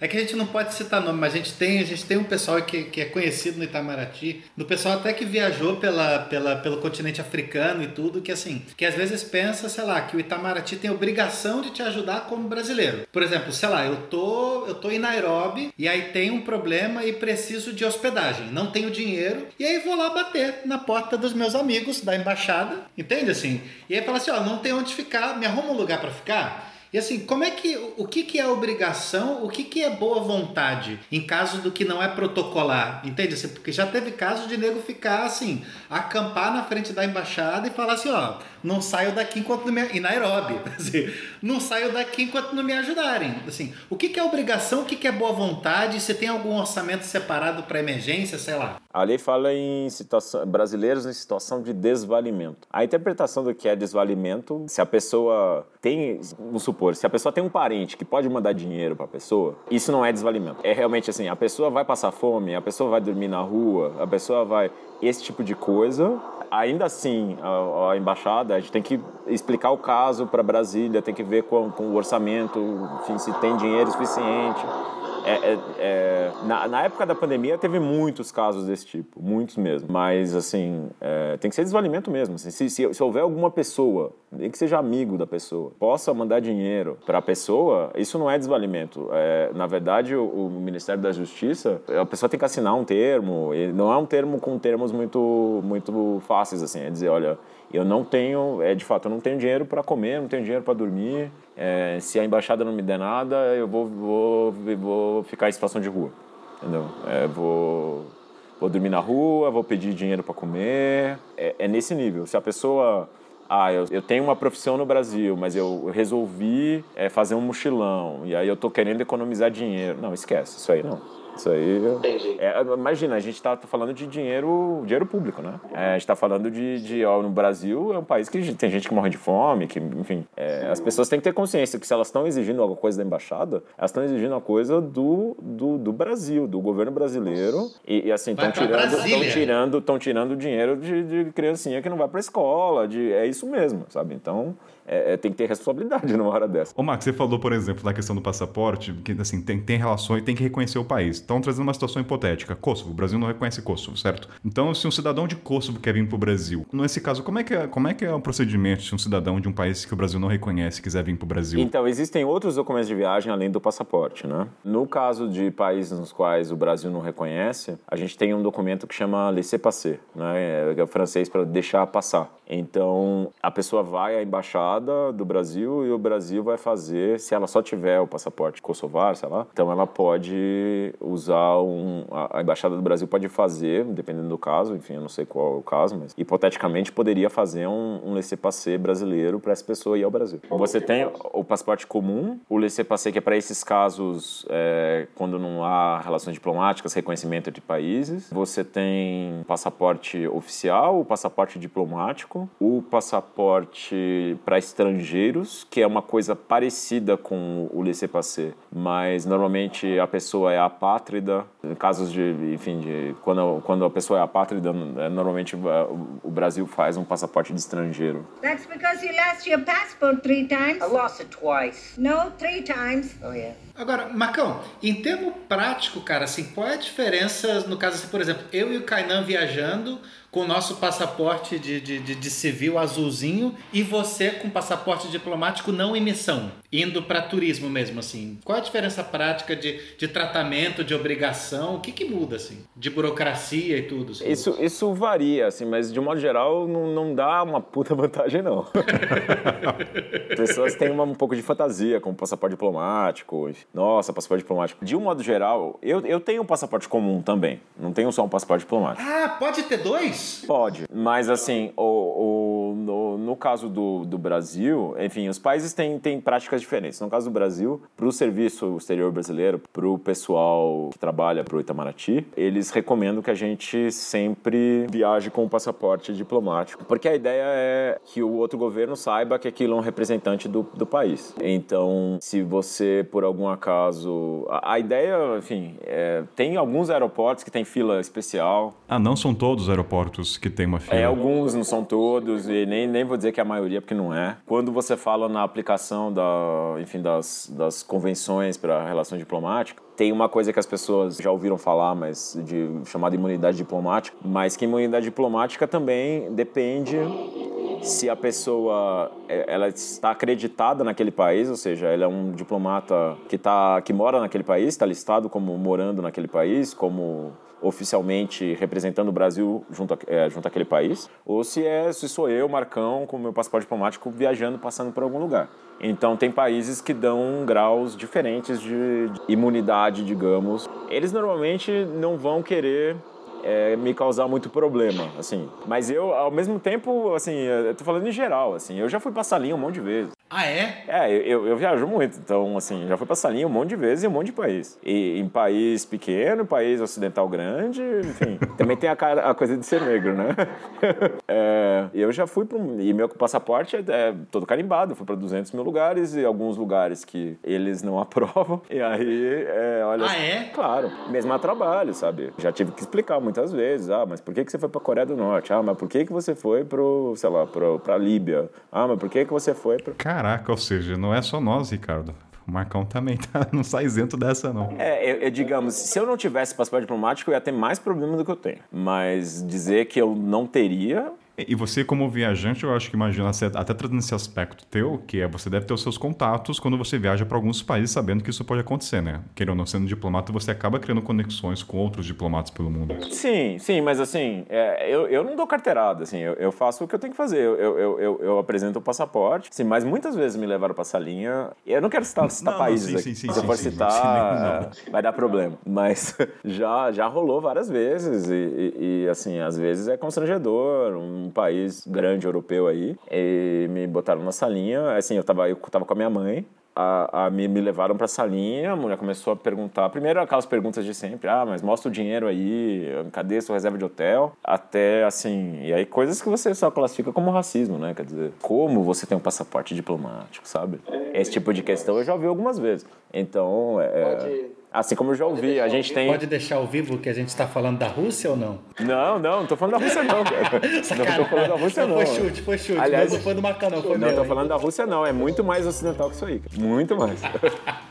É que a gente não pode citar nome, mas a gente tem, a gente tem um pessoal que, que é conhecido no Itamaraty, do pessoal até que viajou pela, pela, pelo continente africano e tudo, que assim, que às vezes pensa, sei lá, que o Itamaraty tem obrigação de te ajudar como brasileiro. Por exemplo, sei lá, eu tô, eu tô em Nairobi e aí tem um problema e preciso de hospedagem. Não tenho dinheiro e aí vou lá bater na porta dos meus amigos da embaixada, entende assim? E aí fala assim, ó, não tem onde ficar, me arruma um lugar para ficar. E assim, como é que o que, que é obrigação, o que, que é boa vontade em caso do que não é protocolar? Entende? Assim, porque já teve caso de nego ficar assim, acampar na frente da embaixada e falar assim, ó, não saio daqui enquanto não me em Nairobi, assim, não saio daqui enquanto não me ajudarem. Assim, o que, que é obrigação, o que, que é boa vontade? Você tem algum orçamento separado para emergência, sei lá? A lei fala em situação, brasileiros em situação de desvalimento. A interpretação do que é desvalimento, se a pessoa tem, vamos supor, se a pessoa tem um parente que pode mandar dinheiro para a pessoa, isso não é desvalimento. É realmente assim, a pessoa vai passar fome, a pessoa vai dormir na rua, a pessoa vai esse tipo de coisa. Ainda assim, a, a embaixada, a gente tem que explicar o caso para Brasília, tem que ver com, com o orçamento, enfim, se tem dinheiro suficiente. É, é, é, na, na época da pandemia teve muitos casos desse tipo, muitos mesmo. Mas, assim, é, tem que ser desvalimento mesmo. assim. se, se, se houver alguma pessoa, nem que seja amigo da pessoa, possa mandar dinheiro para a pessoa, isso não é desvalimento. É, na verdade, o, o Ministério da Justiça, a pessoa tem que assinar um termo, não é um termo com termos muito, muito fáceis, assim. É dizer, olha, eu não tenho, é de fato, eu não tenho dinheiro para comer, não tenho dinheiro para dormir. É, se a embaixada não me der nada, eu vou, vou, vou ficar em situação de rua. Entendeu? É, vou, vou dormir na rua, vou pedir dinheiro para comer. É, é nesse nível. Se a pessoa. Ah, eu, eu tenho uma profissão no Brasil, mas eu resolvi é, fazer um mochilão e aí eu tô querendo economizar dinheiro. Não, esquece, isso aí não. Isso aí. Entendi. É, imagina, a gente está falando de dinheiro, dinheiro público, né? É, a gente está falando de, de ó, no Brasil é um país que tem gente que morre de fome, que, enfim, é, as pessoas têm que ter consciência que se elas estão exigindo alguma coisa da embaixada, elas estão exigindo uma coisa do, do, do Brasil, do governo brasileiro, e, e assim estão tirando, estão tirando, estão tirando dinheiro de, de criancinha que não vai para escola, de é isso mesmo, sabe? Então é, é, tem que ter responsabilidade numa hora dessa. Ô, Max, você falou, por exemplo, da questão do passaporte, que assim, tem, tem relações, tem que reconhecer o país. Então, trazendo uma situação hipotética. Kosovo, o Brasil não reconhece Kosovo, certo? Então, se um cidadão de Kosovo quer vir pro Brasil, nesse caso, como é que é, como é, que é o procedimento se um cidadão de um país que o Brasil não reconhece quiser vir pro Brasil? Então, existem outros documentos de viagem além do passaporte, né? No caso de países nos quais o Brasil não reconhece, a gente tem um documento que chama laissez-passer, né? É o francês para deixar passar. Então, a pessoa vai à embaixada do Brasil e o Brasil vai fazer, se ela só tiver o passaporte kosovar, sei lá, então ela pode usar um. A embaixada do Brasil pode fazer, dependendo do caso, enfim, eu não sei qual é o caso, mas hipoteticamente poderia fazer um, um laissez-passer brasileiro para essa pessoa ir ao Brasil. Você tem o passaporte comum, o laissez-passer que é para esses casos é, quando não há relações diplomáticas, reconhecimento de países. Você tem passaporte oficial, o passaporte diplomático o passaporte para estrangeiros, que é uma coisa parecida com o laissez-passer, mas normalmente a pessoa é apátrida. Em casos de, enfim, de quando, quando a pessoa é apátrida, é, normalmente é, o Brasil faz um passaporte de estrangeiro. That's because you lost your passport three times. I lost it twice. No, three times. Oh, yeah. Agora, Macão, em termo prático, cara, assim, qual é a diferença no caso, assim, por exemplo, eu e o Kainan viajando com o nosso passaporte de, de, de, de civil azulzinho e você com passaporte diplomático não emissão, indo para turismo mesmo, assim. Qual a diferença prática de, de tratamento, de obrigação? O que, que muda, assim? De burocracia e tudo? Assim? Isso, isso varia, assim, mas de um modo geral não, não dá uma puta vantagem, não. Pessoas têm uma, um pouco de fantasia com o passaporte diplomático. Nossa, passaporte diplomático. De um modo geral, eu, eu tenho um passaporte comum também. Não tenho só um passaporte diplomático. Ah, pode ter dois? Pode, mas assim, o, o, no, no caso do, do Brasil, enfim, os países têm, têm práticas diferentes. No caso do Brasil, para o serviço exterior brasileiro, para o pessoal que trabalha para o Itamaraty, eles recomendam que a gente sempre viaje com o passaporte diplomático, porque a ideia é que o outro governo saiba que aquilo é um representante do, do país. Então, se você, por algum acaso. A, a ideia, enfim, é, tem alguns aeroportos que tem fila especial. Ah, não são todos os aeroportos que tem uma fila? É, alguns, não são todos, e nem, nem vou dizer que é a maioria, porque não é. Quando você fala na aplicação da, enfim, das, das convenções para relação diplomática, tem uma coisa que as pessoas já ouviram falar, mas de chamada imunidade diplomática, mas que imunidade diplomática também depende se a pessoa é, ela está acreditada naquele país, ou seja, ela é um diplomata que tá que mora naquele país, está listado como morando naquele país, como oficialmente representando o Brasil junto, a, é, junto àquele país, ou se é se sou eu, Marcão, com meu passaporte diplomático viajando, passando por algum lugar. Então tem países que dão graus diferentes de, de imunidade, digamos. Eles normalmente não vão querer é, me causar muito problema, assim. Mas eu, ao mesmo tempo, assim, eu tô falando em geral, assim, eu já fui pra salinha um monte de vezes. Ah, é? É, eu, eu viajo muito, então, assim, já fui pra salinha um monte de vezes em um monte de país. E em país pequeno, país ocidental grande, enfim. também tem a, cara, a coisa de ser negro, né? é, eu já fui pra um, E meu passaporte é, é todo carimbado, fui pra 200 mil lugares e alguns lugares que eles não aprovam. E aí, é, olha. Ah, é? Claro, mesmo a trabalho, sabe? Já tive que explicar muitas vezes. Ah, mas por que, que você foi pra Coreia do Norte? Ah, mas por que, que você foi pro, sei lá, pro, pra Líbia? Ah, mas por que, que você foi pro. Caraca, ou seja, não é só nós, Ricardo. O Marcão também tá, não sai isento dessa, não. É, eu, eu, digamos, se eu não tivesse passaporte diplomático, eu ia ter mais problema do que eu tenho. Mas dizer que eu não teria, e você, como viajante, eu acho que imagina, até trazendo esse aspecto teu, que é você deve ter os seus contatos quando você viaja para alguns países sabendo que isso pode acontecer, né? Querendo ou não sendo diplomata, você acaba criando conexões com outros diplomatas pelo mundo. Sim, sim, mas assim, é, eu, eu não dou carteirada, assim, eu, eu, faço o que eu tenho que fazer. Eu, eu, eu, eu apresento o passaporte, sim, mas muitas vezes me levaram para essa linha. Eu não quero citar, citar não, países não, sim, aqui. Sim, sim, Se eu for citar, vai dar problema. Mas já, já rolou várias vezes e, e, e, assim, às vezes é constrangedor. Um país grande europeu aí, e me botaram na salinha, assim, eu tava, eu tava com a minha mãe, a, a, me, me levaram para a salinha, a mulher começou a perguntar, primeiro aquelas perguntas de sempre, ah, mas mostra o dinheiro aí, cadê sua reserva de hotel? Até assim, e aí coisas que você só classifica como racismo, né? Quer dizer, como você tem um passaporte diplomático, sabe? Esse tipo de questão eu já ouvi algumas vezes. Então, é, Pode Assim como eu já ouvi, a gente tem. Pode deixar ao vivo que a gente está falando da Rússia ou não? Não, não, não tô falando da Rússia, não, cara. Não tô falando da Rússia, não. Foi chute, foi chute. Aliás, não foi do Macau, não. Foi Não, meu, tô hein? falando da Rússia, não. É muito mais ocidental que isso aí. cara. Muito mais.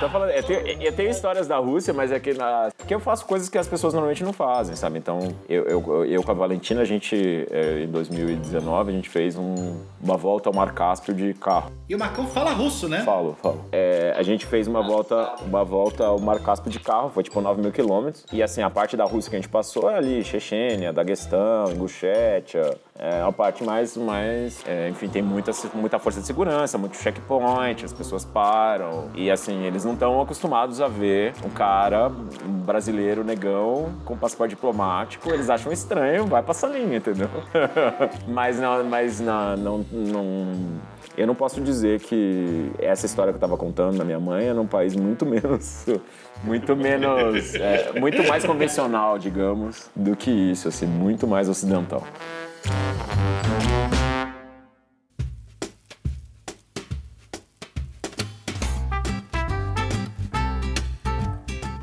Tô falando, eu, tenho, eu tenho histórias da Rússia, mas é que, na, que eu faço coisas que as pessoas normalmente não fazem, sabe? Então, eu, eu, eu com a Valentina, a gente, é, em 2019, a gente fez um- uma volta ao Mar Cáspio de carro. E o Macau fala russo, né? Falo, falo. É, a gente fez uma volta, uma volta ao Mar Cáspio de carro, foi tipo 9 mil quilômetros. E assim, a parte da Rússia que a gente passou é ali, Chechênia, Daguestão, Ingushétia. É a parte mais, mais é, enfim, tem muita, muita força de segurança, muito checkpoint, as pessoas param. E assim, eles não estão acostumados a ver um cara um brasileiro negão com passaporte diplomático, eles acham estranho, vai passar linha, entendeu? mas não, mas não, não, não eu não posso dizer que essa história que eu estava contando da minha mãe é num país muito menos, muito menos, é, muito mais convencional, digamos, do que isso, assim, muito mais ocidental.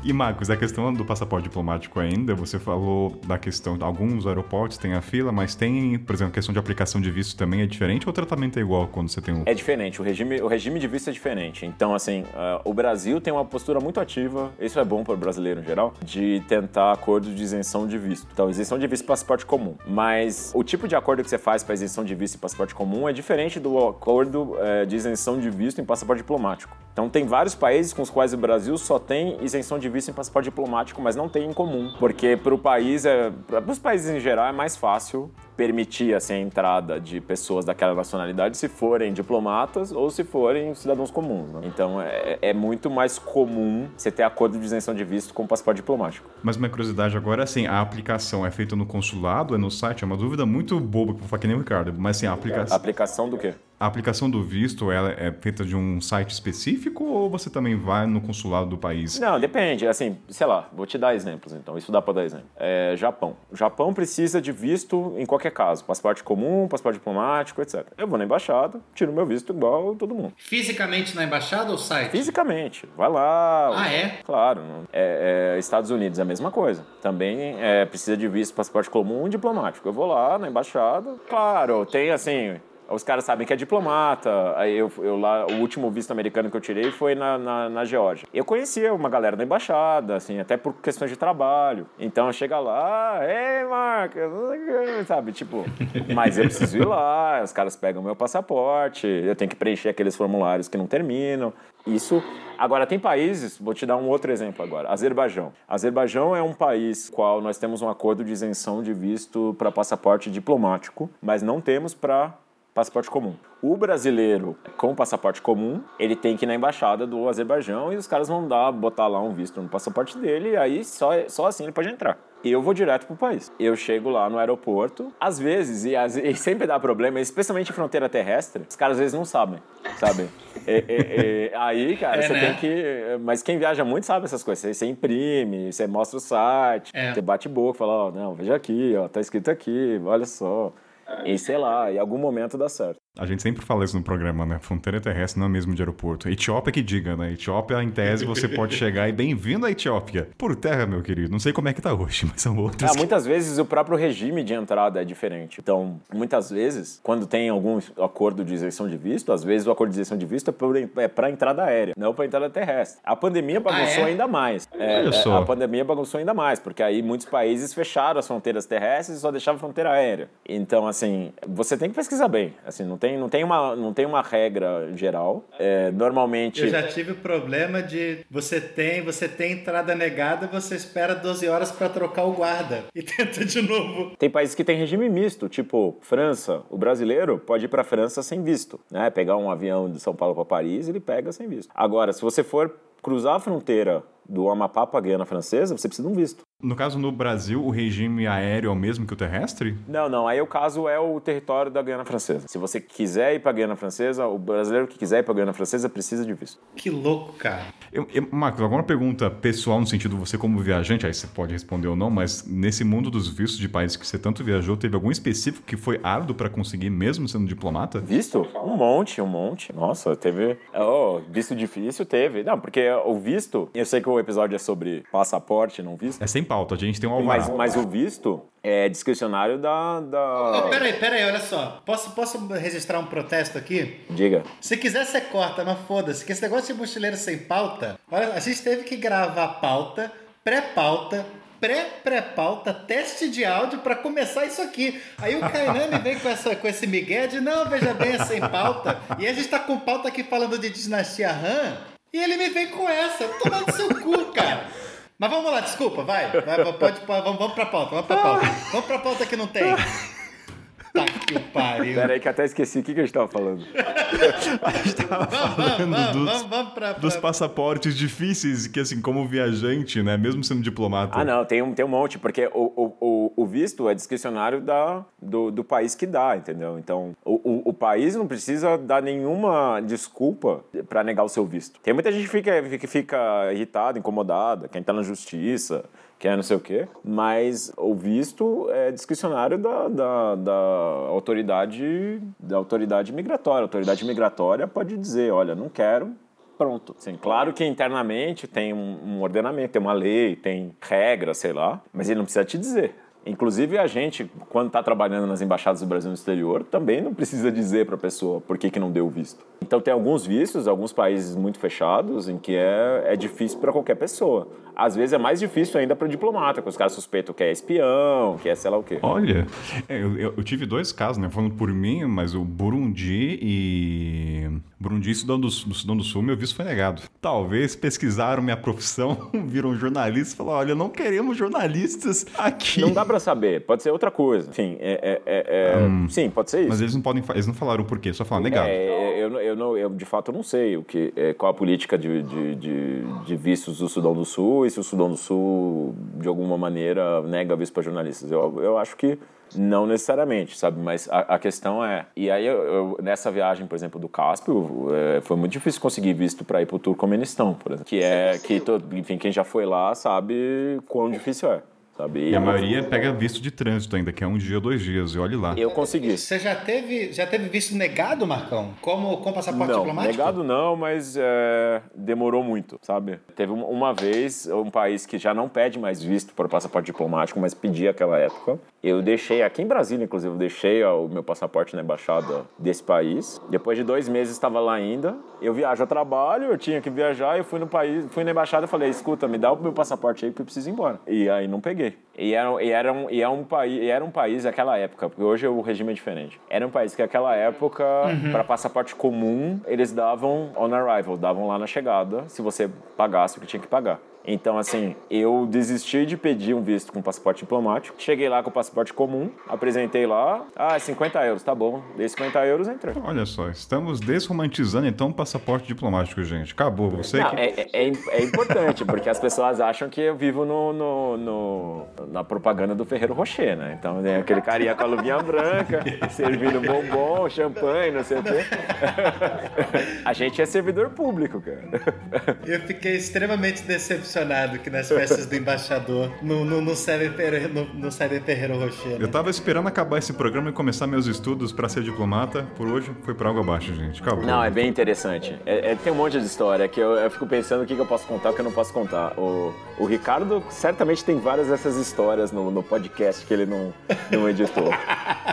E Marcos, a questão do passaporte diplomático ainda, você falou da questão, alguns aeroportos têm a fila, mas tem, por exemplo, a questão de aplicação de visto também é diferente ou o tratamento é igual quando você tem o... É diferente, o regime, o regime de visto é diferente. Então, assim, ah, o Brasil tem uma postura muito ativa, isso é bom para o brasileiro em geral, de tentar acordos de isenção de visto. Então, isenção de visto e passaporte comum. Mas o tipo de acordo que você faz para isenção de visto e passaporte comum é diferente do acordo eh, de isenção de visto em passaporte diplomático. Então, tem vários países com os quais o Brasil só tem isenção de visto em passaporte diplomático, mas não tem em comum. Porque para o país, é, para os países em geral, é mais fácil permitir assim, a entrada de pessoas daquela nacionalidade se forem diplomatas ou se forem cidadãos comuns. né? Então é, é muito mais comum você ter acordo de isenção de visto com passaporte diplomático. Mas minha curiosidade agora é assim, a aplicação é feita no consulado, é no site? É uma dúvida muito boba, que eu vou falar que nem o Ricardo, mas assim, a A aplicação, aplicação do quê? a aplicação do visto, ela é feita de um site específico ou você também vai no consulado do país? Não, depende. Assim, sei lá, vou te dar exemplos então. Isso dá para dar exemplo. É, Japão. O Japão precisa de visto em qualquer caso. Passaporte comum, passaporte diplomático, etc. Eu vou na embaixada, tiro meu visto igual todo mundo. Fisicamente na embaixada ou site? Fisicamente. Vai lá. Ah, é? Claro. É, é, Estados Unidos é a mesma coisa. Também é, precisa de visto, passaporte comum e diplomático. Eu vou lá na embaixada. Claro, tem assim. Os caras sabem que é diplomata. Aí eu, eu lá, o último visto americano que eu tirei foi na, na, na Geórgia. Eu conhecia uma galera da embaixada, assim, até por questões de trabalho. Então chega lá, ei, Marcos, sabe? Tipo, mas eu preciso ir lá, os caras pegam meu passaporte, eu tenho que preencher aqueles formulários que não terminam. Isso. Agora, tem países, vou te dar um outro exemplo agora: Azerbaijão. Azerbaijão é um país qual nós temos um acordo de isenção de visto para passaporte diplomático, mas não temos para passaporte comum. O brasileiro com passaporte comum, ele tem que ir na embaixada do Azerbaijão e os caras vão dar, botar lá um visto no passaporte dele e aí só, só assim ele pode entrar. Eu vou direto pro país. Eu chego lá no aeroporto, às vezes, e, às- e sempre dá problema, especialmente em fronteira terrestre, os caras às vezes não sabem, sabe? E- e- aí, cara, É, você né? tem que. Mas quem viaja muito sabe essas coisas. Você, você imprime, você mostra o site, É. você bate boca, fala, ó, não, veja aqui, ó, tá escrito aqui, olha só. E sei lá, em algum momento dá certo. A gente sempre fala isso no programa, né? Fronteira terrestre não é mesmo de aeroporto. Etiópia que diga, né? Etiópia, em tese, você pode chegar e bem-vindo à Etiópia. Por terra, meu querido. Não sei como é que tá hoje, mas são outras. Ah, muitas vezes o próprio regime de entrada é diferente. Então, muitas vezes, quando tem algum acordo de isenção de visto, às vezes o acordo de isenção de visto é por- é para entrada aérea, não para entrada terrestre. A pandemia bagunçou Ah, é? ainda mais. É, Olha é, só. A pandemia bagunçou ainda mais, porque aí muitos países fecharam as fronteiras terrestres e só deixavam fronteira aérea. Então, assim, você tem que pesquisar bem. Assim, não tem, não tem, uma, não tem uma regra geral. É, normalmente. Eu já tive o problema de você tem, você tem entrada negada, você espera 12 horas pra trocar o guarda e tenta de novo. Tem países que têm regime misto, tipo França. O brasileiro pode ir para França sem visto, né? Pegar um avião de São Paulo para Paris, ele pega sem visto. Agora, se você for cruzar a fronteira do Amapá para a Guiana Francesa, você precisa de um visto. No caso, no Brasil, o regime aéreo é o mesmo que o terrestre? Não, não. Aí o caso é o território da Guiana Francesa. Se você quiser ir pra Guiana Francesa, o brasileiro que quiser ir pra Guiana Francesa precisa de visto. Que louco, cara. Eu, eu, Marcos, alguma pergunta pessoal no sentido você como viajante, aí você pode responder ou não, mas nesse mundo dos vistos de países que você tanto viajou, teve algum específico que foi árduo para conseguir mesmo sendo diplomata? Visto? Um monte, um monte. Nossa, teve... Oh, visto difícil teve. Não, porque o visto... Eu sei que o episódio é sobre passaporte, não visto. É sem pauta, a gente tem um alvará. Mas, mas o visto é discricionário da... da... Oh, peraí, peraí, olha só. Posso, posso registrar um protesto aqui? Diga. Se quiser, você corta, mas foda-se. Que esse negócio de mochileiro sem pauta... Olha, a gente teve que gravar pauta, pré-pauta, pré-pré-pauta, teste de áudio para começar isso aqui. Aí o Kainan me vem com, essa, com esse migué de, não, veja bem, é sem pauta. E a gente tá com pauta aqui falando de dinastia Han, e ele me vem com essa, tomando seu cu, cara. Mas vamos lá, desculpa, vai. vai pode, vamos, vamos pra pauta, vamos pra pauta. Vamos pra pauta que não tem. Tá que pariu. Pera aí que até esqueci o que, que a gente tava falando. a gente tava falando vamos, dos, vamos, vamos pra, dos pra- passaportes difíceis, que assim, como viajante, né, mesmo sendo diplomata... Ah, não, tem um, tem um monte, porque o, o, o, o visto é discricionário da, do, do país que dá, entendeu? Então, o, o, o país não precisa dar nenhuma desculpa para negar o seu visto. Tem muita gente que fica, que fica irritada, incomodada, quem tá na justiça, quer não sei o quê, mas o visto é discricionário da, da, da autoridade da autoridade migratória. A autoridade migratória pode dizer, olha, não quero, pronto. Claro que internamente tem um, ordenamento, tem uma lei, tem regras, sei lá, mas ele não precisa te dizer. Inclusive, a gente, quando está trabalhando nas embaixadas do Brasil no exterior, também não precisa dizer para a pessoa por que, que não deu o visto. Então, tem alguns vistos, alguns países muito fechados, em que é, é difícil para qualquer pessoa. Às vezes é mais difícil ainda para diplomata, que os caras suspeitam que é espião, que é sei lá o quê. Olha, é, eu- eu tive dois casos, né? Falando por mim, mas o Burundi e. Burundi e Sudão do, do Sudão do Sul, meu visto foi negado. Talvez pesquisaram minha profissão, viram jornalistas e falaram: olha, não queremos jornalistas aqui. Não dá para saber, pode ser outra coisa. Enfim, é, é- é- é- sim, pode ser isso. Mas eles não podem. Eles não falaram por quê, só falaram negado. É, eu, eu, não, eu de fato não sei o que, é, qual a política de, de, de, de vistos do Sudão do Sul e se o Sudão do Sul, de alguma maneira, nega visto para jornalistas. Eu, eu acho que não necessariamente, sabe? Mas a, a questão é. E aí, eu, eu- nessa viagem, por exemplo, do Cáspio, é, foi muito difícil conseguir visto para ir para o Turcomenistão, por exemplo. Que é. Que, enfim, quem já foi lá sabe quão difícil é. Sabe? E a maioria pega visto de trânsito ainda, que é um dia, dois dias, e olhe lá. Eu consegui. Você já teve, já teve visto negado, Marcão? Como com passaporte Não, diplomático? negado não, mas é, demorou muito, sabe? Teve um- uma vez um país que já não pede mais visto para o passaporte diplomático, mas pedia aquela época. Eu deixei, aqui em Brasília, inclusive, eu deixei ó, o meu passaporte na embaixada desse país. Depois de dois meses estava lá ainda. Eu viajo a trabalho, eu tinha que viajar, eu fui no país, fui na embaixada e falei, escuta, me dá o meu passaporte aí porque eu preciso ir embora. E aí não peguei. E era, e era, um, e é um, país, era um país daquela época, porque hoje o regime é diferente. Era um país que naquela época, para passaporte comum, eles davam on arrival, davam lá na chegada, se você pagasse o que tinha que pagar. Então, assim, eu desisti de pedir um visto com passaporte diplomático. Cheguei lá com o passaporte comum, apresentei lá. Ah, 50 euros, tá bom. Dei 50 euros, entrei. Olha só, estamos desromantizando então o passaporte diplomático, gente. Acabou, você Não, que. é, é, é importante, porque as pessoas acham que eu vivo no, no- no- na propaganda do Ferreiro Rocher, né? Então tem aquele carinha com a luvinha branca, servindo bombom, champanhe, não sei o quê. A gente é servidor público, cara. Eu fiquei extremamente decepcionado que nas festas do embaixador não, não, não serve Ferreiro, não, não serve Ferreiro Rocher. né? Eu tava esperando acabar esse programa e começar meus estudos pra ser diplomata. Por hoje foi por água abaixo, gente. Acabou. Não, é bem interessante. É- é- tem um monte de história que eu, eu fico pensando o que, que eu posso contar e o que eu não posso contar. O, o Ricardo certamente tem várias dessas histórias no, no podcast que ele não, não editou.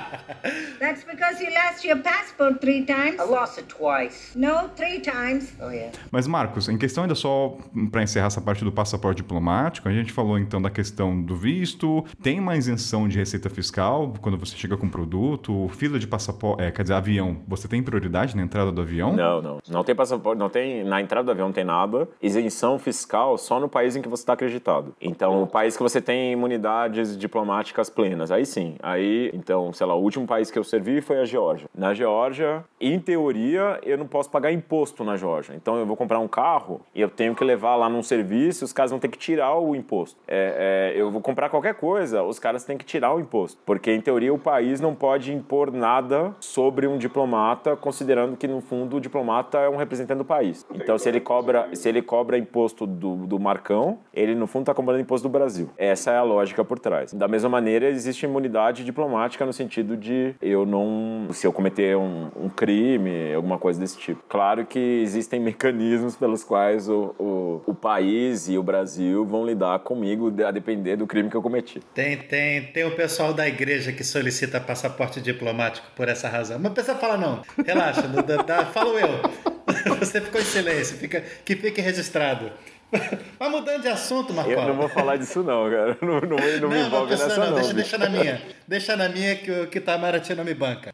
That's because you lost your passport three times. I lost it twice. No, three times. Oh, yeah. Mas, Marcos, em questão ainda só pra encerrar essa parte do passaporte diplomático, a gente falou então da questão do visto. Tem uma isenção de receita fiscal quando você chega com produto? Fila de passaporte, é, quer dizer, avião. Você tem prioridade na entrada do avião? Não, não. Não tem passaporte, não tem. Na entrada do avião não tem nada. Isenção fiscal só no país em que você está acreditado. Então, o país que você tem imunidades diplomáticas plenas, aí sim. Aí, então, sei lá, o último país que eu servi foi a Geórgia. Na Geórgia, em teoria, eu não posso pagar imposto na Geórgia. Então eu vou comprar um carro e eu tenho que levar lá num serviço, os caras vão ter que tirar o imposto. É, é, eu vou comprar qualquer coisa, os caras têm que tirar o imposto. Porque, em teoria, o país não pode impor nada sobre um diplomata, considerando que, no fundo, o diplomata é um representante do país. Então, se ele cobra, se ele cobra imposto do, do Marcão, ele, no fundo, está cobrando imposto do Brasil. Essa é a lógica por trás. Da mesma maneira, existe imunidade diplomática no sentido de eu não. Se eu cometer um, um crime, alguma coisa desse tipo. Claro que existem mecanismos pelos quais o, o, o país e o Brasil vão lidar comigo a depender do crime que eu cometi. Tem, tem, tem o pessoal da igreja que solicita passaporte diplomático por essa razão. Mas precisa falar, não. Relaxa, da, falo eu. Você ficou em silêncio, fica, que fique registrado. Mas mudando de assunto, Marco. Eu não vou falar disso, não, cara. Não, não, não, não me envolve nessa, não. não deixa, deixa, na minha. Deixa na minha que o Itamaraty não me banca.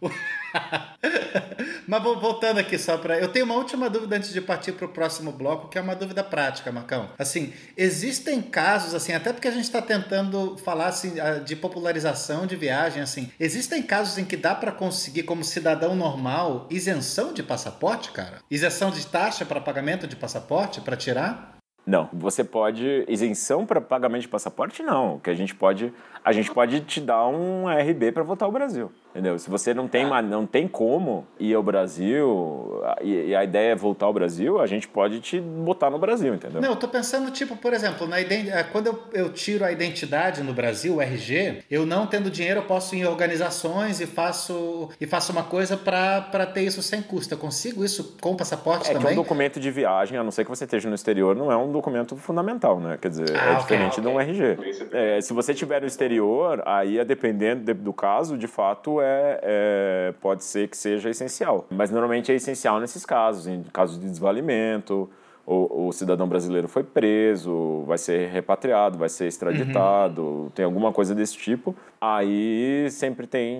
Mas voltando aqui só para. Eu tenho uma última dúvida antes de partir para o próximo bloco, que é uma dúvida prática, Marcão. Assim, existem casos, assim, até porque a gente está tentando falar assim, de popularização de viagem, assim, existem casos em que dá para conseguir, como cidadão normal, isenção de passaporte, cara? Isenção de taxa para pagamento de passaporte para tirar? Não, você pode isenção para pagamento de passaporte não. Que a gente pode, a gente pode te dar um RB para voltar ao Brasil. Entendeu? Se você não tem, ah. não tem como ir ao Brasil e, a ideia é voltar ao Brasil, a gente pode te botar no Brasil, entendeu? Não, eu tô pensando, tipo, por exemplo, na é, quando eu, eu tiro a identidade no Brasil, o RG, eu não tendo dinheiro, eu posso ir em organizações e faço, e faço uma coisa para ter isso sem custo. Eu consigo isso com passaporte é também? É que um documento de viagem, a não ser que você esteja no exterior, não é um documento fundamental, né? Quer dizer, ah, é okay, diferente okay. de um RG. É, se você estiver no exterior, aí, é dependendo do caso, de fato, é, é, pode ser que seja essencial. Mas normalmente é essencial nesses casos, em casos de desvalimento, o, o, cidadão brasileiro foi preso, vai ser repatriado, vai ser extraditado, uhum. tem alguma coisa desse tipo, aí sempre tem.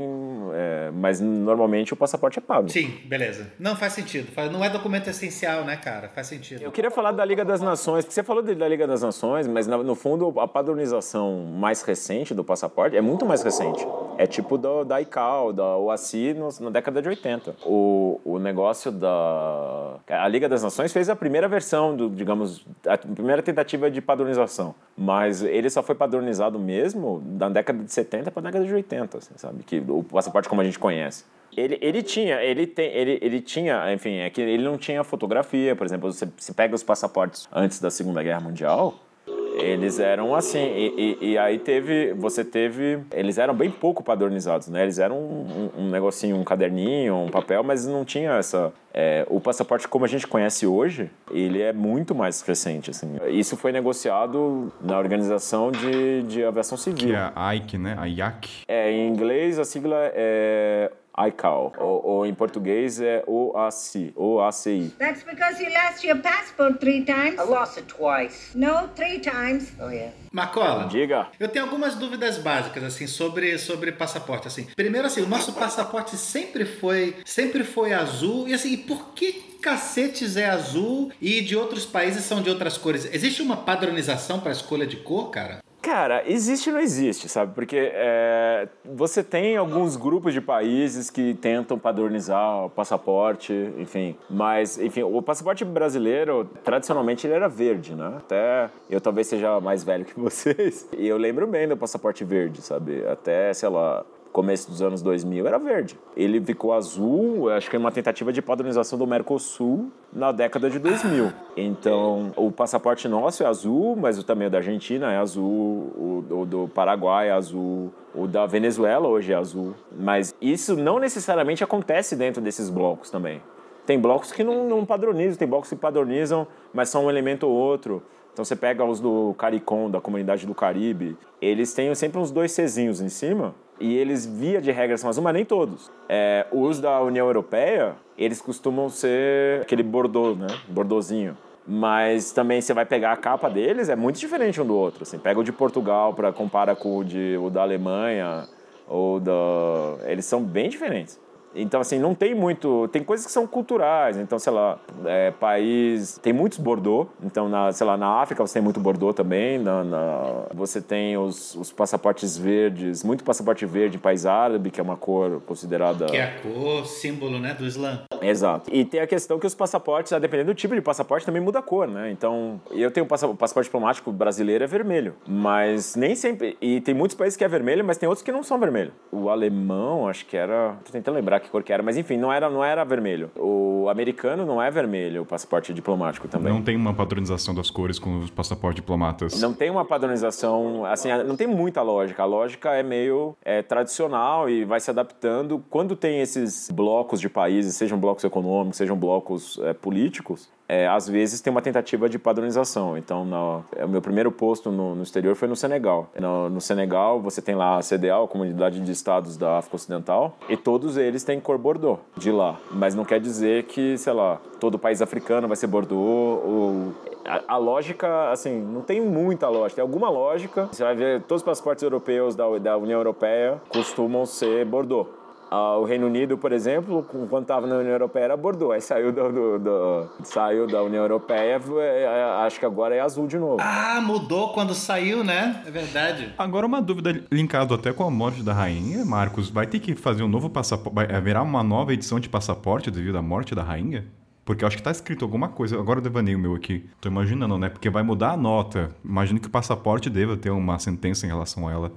É, mas normalmente o passaporte é pago. Sim, beleza. Não faz sentido. Não é documento essencial, né, cara? Faz sentido. Eu queria falar da Liga das Nações, porque você falou da Liga das Nações, mas no fundo a padronização mais recente do passaporte é muito mais recente. É tipo do, da ICAO, da OACI na década de 80. O, o negócio da. A Liga das Nações fez a primeira versão do, digamos, a primeira tentativa de padronização. Mas ele só foi padronizado mesmo da década de 70 para a década de 80, assim, sabe? Que o passaporte como a gente conhece. Ele, ele tinha, ele tem, ele, ele tinha, enfim, é que ele não tinha fotografia, por exemplo, você pega os passaportes antes da Segunda Guerra Mundial, eles eram assim, e, e, e, aí teve, você teve, eles eram bem pouco padronizados, né? Eles eram um, um, um negocinho, um caderninho, um papel, mas não tinha essa, é, o passaporte como a gente conhece hoje, ele é muito mais recente, assim. Isso foi negociado na Organização de, de Aviação Civil. Que é a IC, né? A IAC. É, em inglês a sigla é ICAO, ou, ou, em português é OACI, OACI. That's because you lost your passport three times. I lost it twice. No, three times. Oh yeah. Macola, diga. Eu tenho algumas dúvidas básicas assim sobre sobre passaporte assim. Primeiro assim, o nosso passaporte sempre foi sempre foi azul e assim, por que cacetes é azul e de outros países são de outras cores? Existe uma padronização para a escolha de cor, cara? Cara, existe ou não existe, sabe? Porque é, você tem alguns grupos de países que tentam padronizar o passaporte, enfim. Mas, enfim, o passaporte brasileiro, tradicionalmente, ele era verde, né? Até eu talvez seja mais velho que vocês. E eu lembro bem do passaporte verde, sabe? Até, sei lá, começo dos anos 2000 era verde. Ele ficou azul, acho que é uma tentativa de padronização do Mercosul na década de 2000. Então, o passaporte nosso é azul, mas também o da Argentina é azul, o, o do Paraguai é azul, o da Venezuela hoje é azul. Mas isso não necessariamente acontece dentro desses blocos também. Tem blocos que não, não padronizam, tem blocos que padronizam, mas são um elemento ou outro. Então você pega os do CARICOM, da comunidade do Caribe, eles têm sempre uns dois Czinhos em cima, e eles, via de regra, são azul, mas nem todos. É, os da União Europeia, eles costumam ser aquele bordô, né? Bordozinho. Mas também você vai pegar a capa deles, é muito diferente um do outro. Assim. Pega o de Portugal para compara com o, de, o da Alemanha, ou da... Eles são bem diferentes. Então, assim, não tem muito. Tem coisas que são culturais. Então, sei lá, é, país. Tem muitos Bordeaux. Então, na, sei lá, na África você tem muito Bordeaux também. Na, na, você tem os, os passaportes verdes, muito passaporte verde em país árabe, que é uma cor considerada. Que é a cor, símbolo, né, do Islã. Exato. E tem a questão que os passaportes, dependendo do tipo de passaporte, também muda a cor, né? Então, eu tenho um passaporte diplomático brasileiro é vermelho, mas nem sempre. E tem muitos países que é vermelho, mas tem outros que não são vermelho. O alemão, acho que era. Tô tentando lembrar que cor que era, mas enfim, não era, não era vermelho. O americano não é vermelho, o passaporte diplomático também. Não tem uma padronização das cores com os passaportes diplomatas. Não tem uma padronização, assim, não tem muita lógica. A lógica é meio é, tradicional e vai se adaptando. Quando tem esses blocos de países, sejam blocos econômicos, sejam blocos é, políticos, é, às vezes tem uma tentativa de padronização. Então, no, o meu primeiro posto no, no exterior foi no Senegal. No, no, Senegal, você tem lá a CDA, a Comunidade de Estados da África Ocidental, e todos eles têm cor Bordeaux de lá. Mas não quer dizer que, sei lá, todo país africano vai ser Bordeaux ou a, a, lógica, assim, não tem muita lógica. Tem alguma lógica. Você vai ver todos os passaportes europeus da, da União Europeia costumam ser Bordeaux. Ah, o Reino Unido, por exemplo, quando estava na União Europeia era Bordeaux, aí saiu, do, do, do, saiu da União Europeia, é, é, acho que agora é azul de novo. Ah, mudou quando saiu, né? É verdade. Agora uma dúvida linkado até com a morte da rainha, Marcos, vai ter que fazer um novo passaporte, vai haverá uma nova edição de passaporte devido à morte da rainha? Porque eu acho que tá escrito alguma coisa. Agora eu devaneio o meu aqui. Tô imaginando, né? Porque vai mudar a nota. Imagino que o passaporte deva ter uma sentença em relação a ela.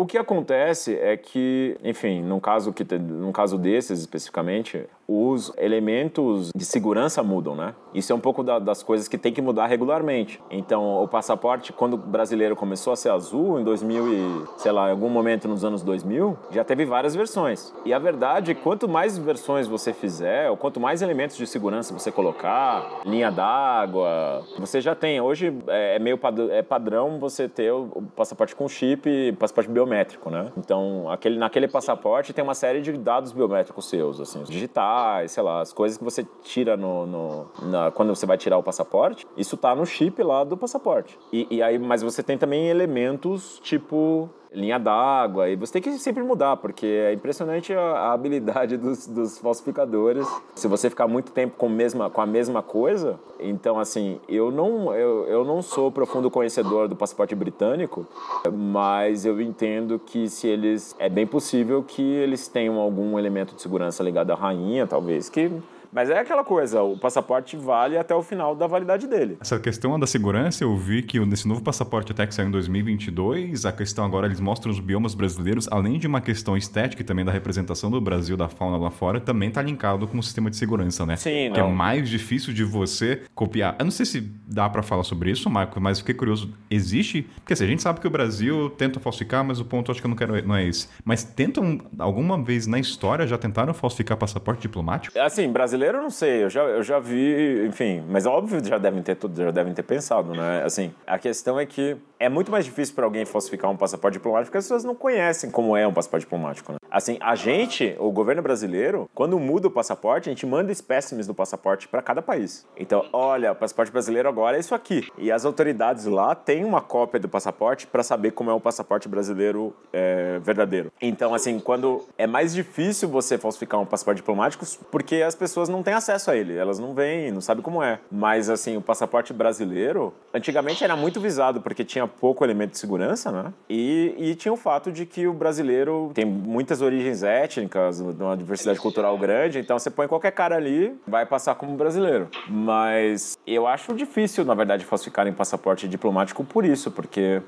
O que acontece é que, enfim, num caso, que, num caso desses especificamente, os elementos de segurança mudam, né? Isso é um pouco da, das coisas que tem que mudar regularmente. Então, o passaporte, quando o brasileiro começou a ser azul, em 2000 e, sei lá, em algum momento nos anos 2000, já teve várias versões. E a verdade, quanto mais versões você fizer, ou quanto mais elementos de segurança você colocar, linha d'água, você já tem. Hoje é, é meio pad é padrão você ter o passaporte com chip, passaporte biométrico, né? Então, aquele, naquele passaporte tem uma série de dados biométricos seus, assim, digitais, sei lá, as coisas que você tira no, no na, quando você vai tirar o passaporte, isso tá no chip lá do passaporte. E, e aí, mas você tem também elementos tipo linha d'água, e você tem que sempre mudar, porque é impressionante a, habilidade dos, dos, falsificadores. Se você ficar muito tempo com, mesma, com a mesma coisa, então assim, eu não, eu, eu não sou profundo conhecedor do passaporte britânico, mas eu entendo que se eles. É bem possível que eles tenham algum elemento de segurança ligado à rainha, talvez, que mas é aquela coisa, o passaporte vale até o final da validade dele. Essa questão da segurança, eu vi que nesse novo passaporte até que saiu em 2022, a questão agora eles mostram os biomas brasileiros, além de uma questão estética e também da representação do Brasil, da fauna lá fora, também está linkado com o sistema de segurança, né? Sim, não. Que é mais difícil de você copiar. Eu não sei se dá para falar sobre isso, Marco, mas fiquei curioso. Existe? Porque assim, a gente sabe que o Brasil tenta falsificar, mas o ponto acho que eu não quero não é esse. Mas tentam alguma vez na história já tentaram falsificar passaporte diplomático? Assim, Brasil brasileiro eu não sei, eu já, eu já vi, enfim, mas óbvio já devem ter já devem ter pensado, né? Assim, a questão é que é muito mais difícil para alguém falsificar um passaporte diplomático porque as pessoas não conhecem como é um passaporte diplomático, né? Assim, a gente, o governo brasileiro, quando muda o passaporte, a gente manda espécimes do passaporte para cada país. Então, olha, o passaporte brasileiro agora é isso aqui. E as autoridades lá têm uma cópia do passaporte para saber como é o passaporte brasileiro é, verdadeiro. Então, assim, quando é mais difícil você falsificar um passaporte diplomático porque as pessoas não têm acesso a ele, elas não veem, não sabem como é. Mas, assim, o passaporte brasileiro, antigamente era muito visado porque tinha pouco elemento de segurança, né? E, e tinha o fato de que o brasileiro tem muitas origens étnicas, uma diversidade cultural grande, então você põe qualquer cara ali, vai passar como brasileiro. Mas eu acho difícil, na verdade, falsificar em passaporte diplomático por isso, porque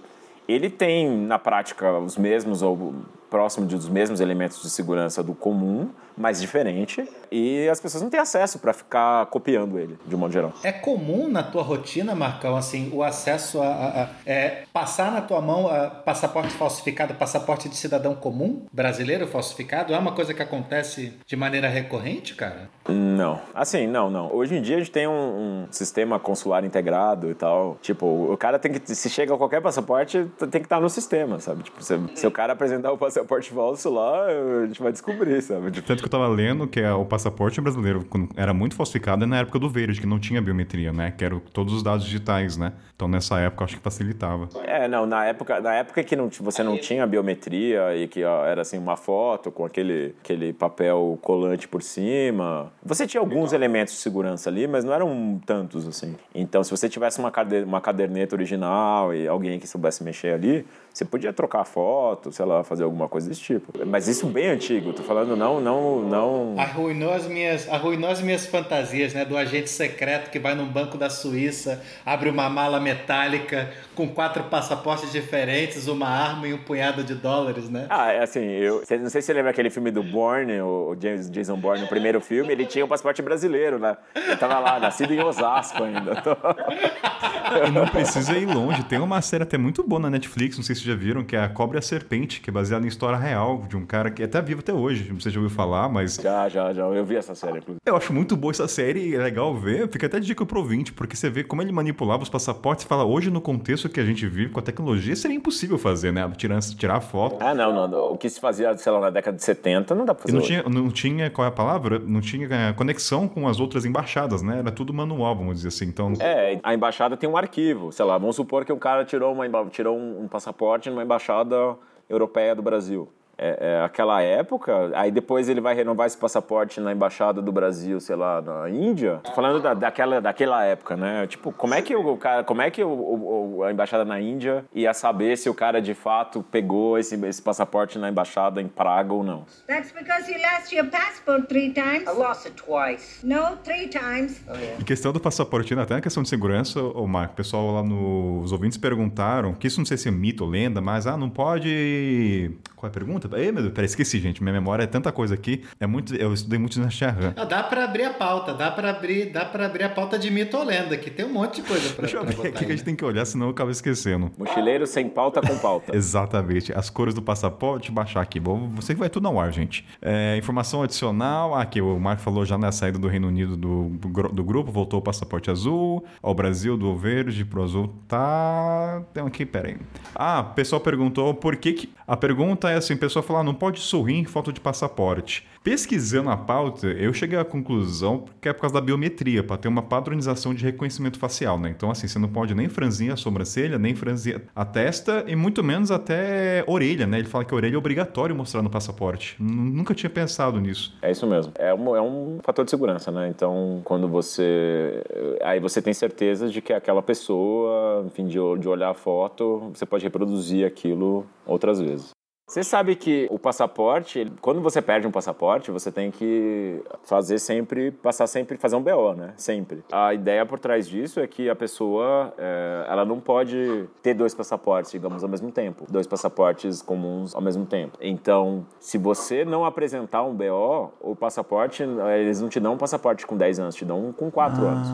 ele tem, na prática, os mesmos ou próximo dos mesmos elementos de segurança do comum, mas diferente, e as pessoas não têm acesso para ficar copiando ele, de um modo geral. É comum na tua rotina, Marcão, assim, o acesso a, a, a é, passar na tua mão passaporte falsificado, passaporte de cidadão comum, brasileiro falsificado, é uma coisa que acontece de maneira recorrente, cara? Não. Assim, não, não. Hoje em dia a gente tem um, um sistema consular integrado e tal. Tipo, o cara tem que, se chega a qualquer passaporte, tem que estar no sistema, sabe? Tipo, se, se o cara apresentar o passaporte passaporte falso lá, a gente vai descobrir, sabe? Tanto que eu tava lendo que é o passaporte brasileiro era muito falsificado é na época do verde, que não tinha biometria, né? Que eram todos os dados digitais, né? Então nessa época eu acho que facilitava. É, não, na época, na época que não, você não tinha biometria e que ó, era assim uma foto com aquele, aquele papel colante por cima. Você tinha alguns elementos de segurança ali, mas não eram tantos assim. Então, se você tivesse uma, cade uma caderneta original e alguém que soubesse mexer ali, você podia trocar foto, sei lá, fazer alguma coisa desse tipo. Mas isso bem antigo, tô falando não, não, não. Arruinou as minhas, arruinou as minhas fantasias, né? Do agente secreto que vai num banco da Suíça, abre uma mala metálica com quatro passaportes diferentes, uma arma e um punhado de dólares, né? Ah, é assim, eu não sei se você lembra aquele filme do Bourne, o James Jason Bourne, no primeiro filme, ele tinha um passaporte brasileiro, né? Ele tava lá, nascido em Osasco ainda. E não precisa ir longe. Tem uma série até muito boa na Netflix, não sei se vocês já viram, que é A Cobra e a Serpente, que é baseada em história real de um cara que é até vivo até hoje. Não sei se já ouviu falar, mas. Já, já, já. Eu vi essa série, inclusive. Eu acho muito boa essa série, é legal ver. Fica até dica pro ouvinte, porque você vê como ele manipulava os passaportes e fala, hoje no contexto que a gente vive com a tecnologia, seria impossível fazer, né? Tirar, tirar foto. Ah, não, não. O que se fazia, sei lá, na década de 70, não dá pra fazer. E não tinha, não tinha, qual é a palavra? Não tinha é, conexão com as outras embaixadas, né? Era tudo manual, vamos dizer assim. Então. É, a embaixada tem um arquivo, sei lá, vamos supor que um cara tirou, uma, tirou um, um passaporte numa embaixada europeia do Brasil. É, é, aquela época, aí depois ele vai renovar esse passaporte na embaixada do Brasil, sei lá, na Índia. Tô falando da, daquela, daquela época, né? Tipo, como é que o cara, como é que o, o, a embaixada na Índia ia saber se o cara de fato pegou esse, esse passaporte na embaixada em Praga ou não? That's because you lost your passport three times. I lost it twice. No, three times. Oh, yeah. Em questão do passaporte, até na questão de segurança, o Marco, o pessoal lá nos ouvintes perguntaram, que isso não sei se é mito ou lenda, mas ah, não pode. Qual é a pergunta? Ei, meu Deus, peraí, esqueci, gente. Minha memória é tanta coisa aqui. É muito. Eu estudei muito na. Ah, dá pra abrir a pauta, dá pra abrir, dá pra abrir a pauta de mito ou lenda, que tem um monte de coisa pra, Deixa eu ver aqui que a gente tem que olhar, senão eu acabo esquecendo. Mochileiro sem pauta com pauta. Exatamente. As cores do passaporte, baixar aqui. Bom, você que vai tudo ao ar, gente. É, informação adicional. Ah, aqui o Marco falou já na saída do Reino Unido do, do grupo, voltou o passaporte azul. Ao Brasil, do verde pro azul. Tá. Tem aqui, peraí. Ah, o pessoal perguntou por que. que... A pergunta é assim: o pessoal falou, ah, não pode sorrir em foto de passaporte. Pesquisando a pauta, eu cheguei à conclusão que é por causa da biometria, para ter uma padronização de reconhecimento facial, né? Então, assim, você não pode nem franzir a sobrancelha, nem franzir a testa e muito menos até orelha, né? Ele fala que a orelha é obrigatório mostrar no passaporte. Nunca tinha pensado nisso. É isso mesmo. É um, é um fator de segurança, né? Então, quando você. Aí você tem certeza de que aquela pessoa, enfim, de, de olhar a foto, você pode reproduzir aquilo outras vezes. Você sabe que o passaporte, quando você perde um passaporte, você tem que fazer sempre, passar sempre, fazer um BO, né? Sempre. A ideia por trás disso é que a pessoa, é, ela não pode ter dois passaportes, digamos, ao mesmo tempo. Dois passaportes comuns ao mesmo tempo. Então, se você não apresentar um BO, o passaporte, eles não te dão um passaporte com 10 anos, te dão um com 4 anos.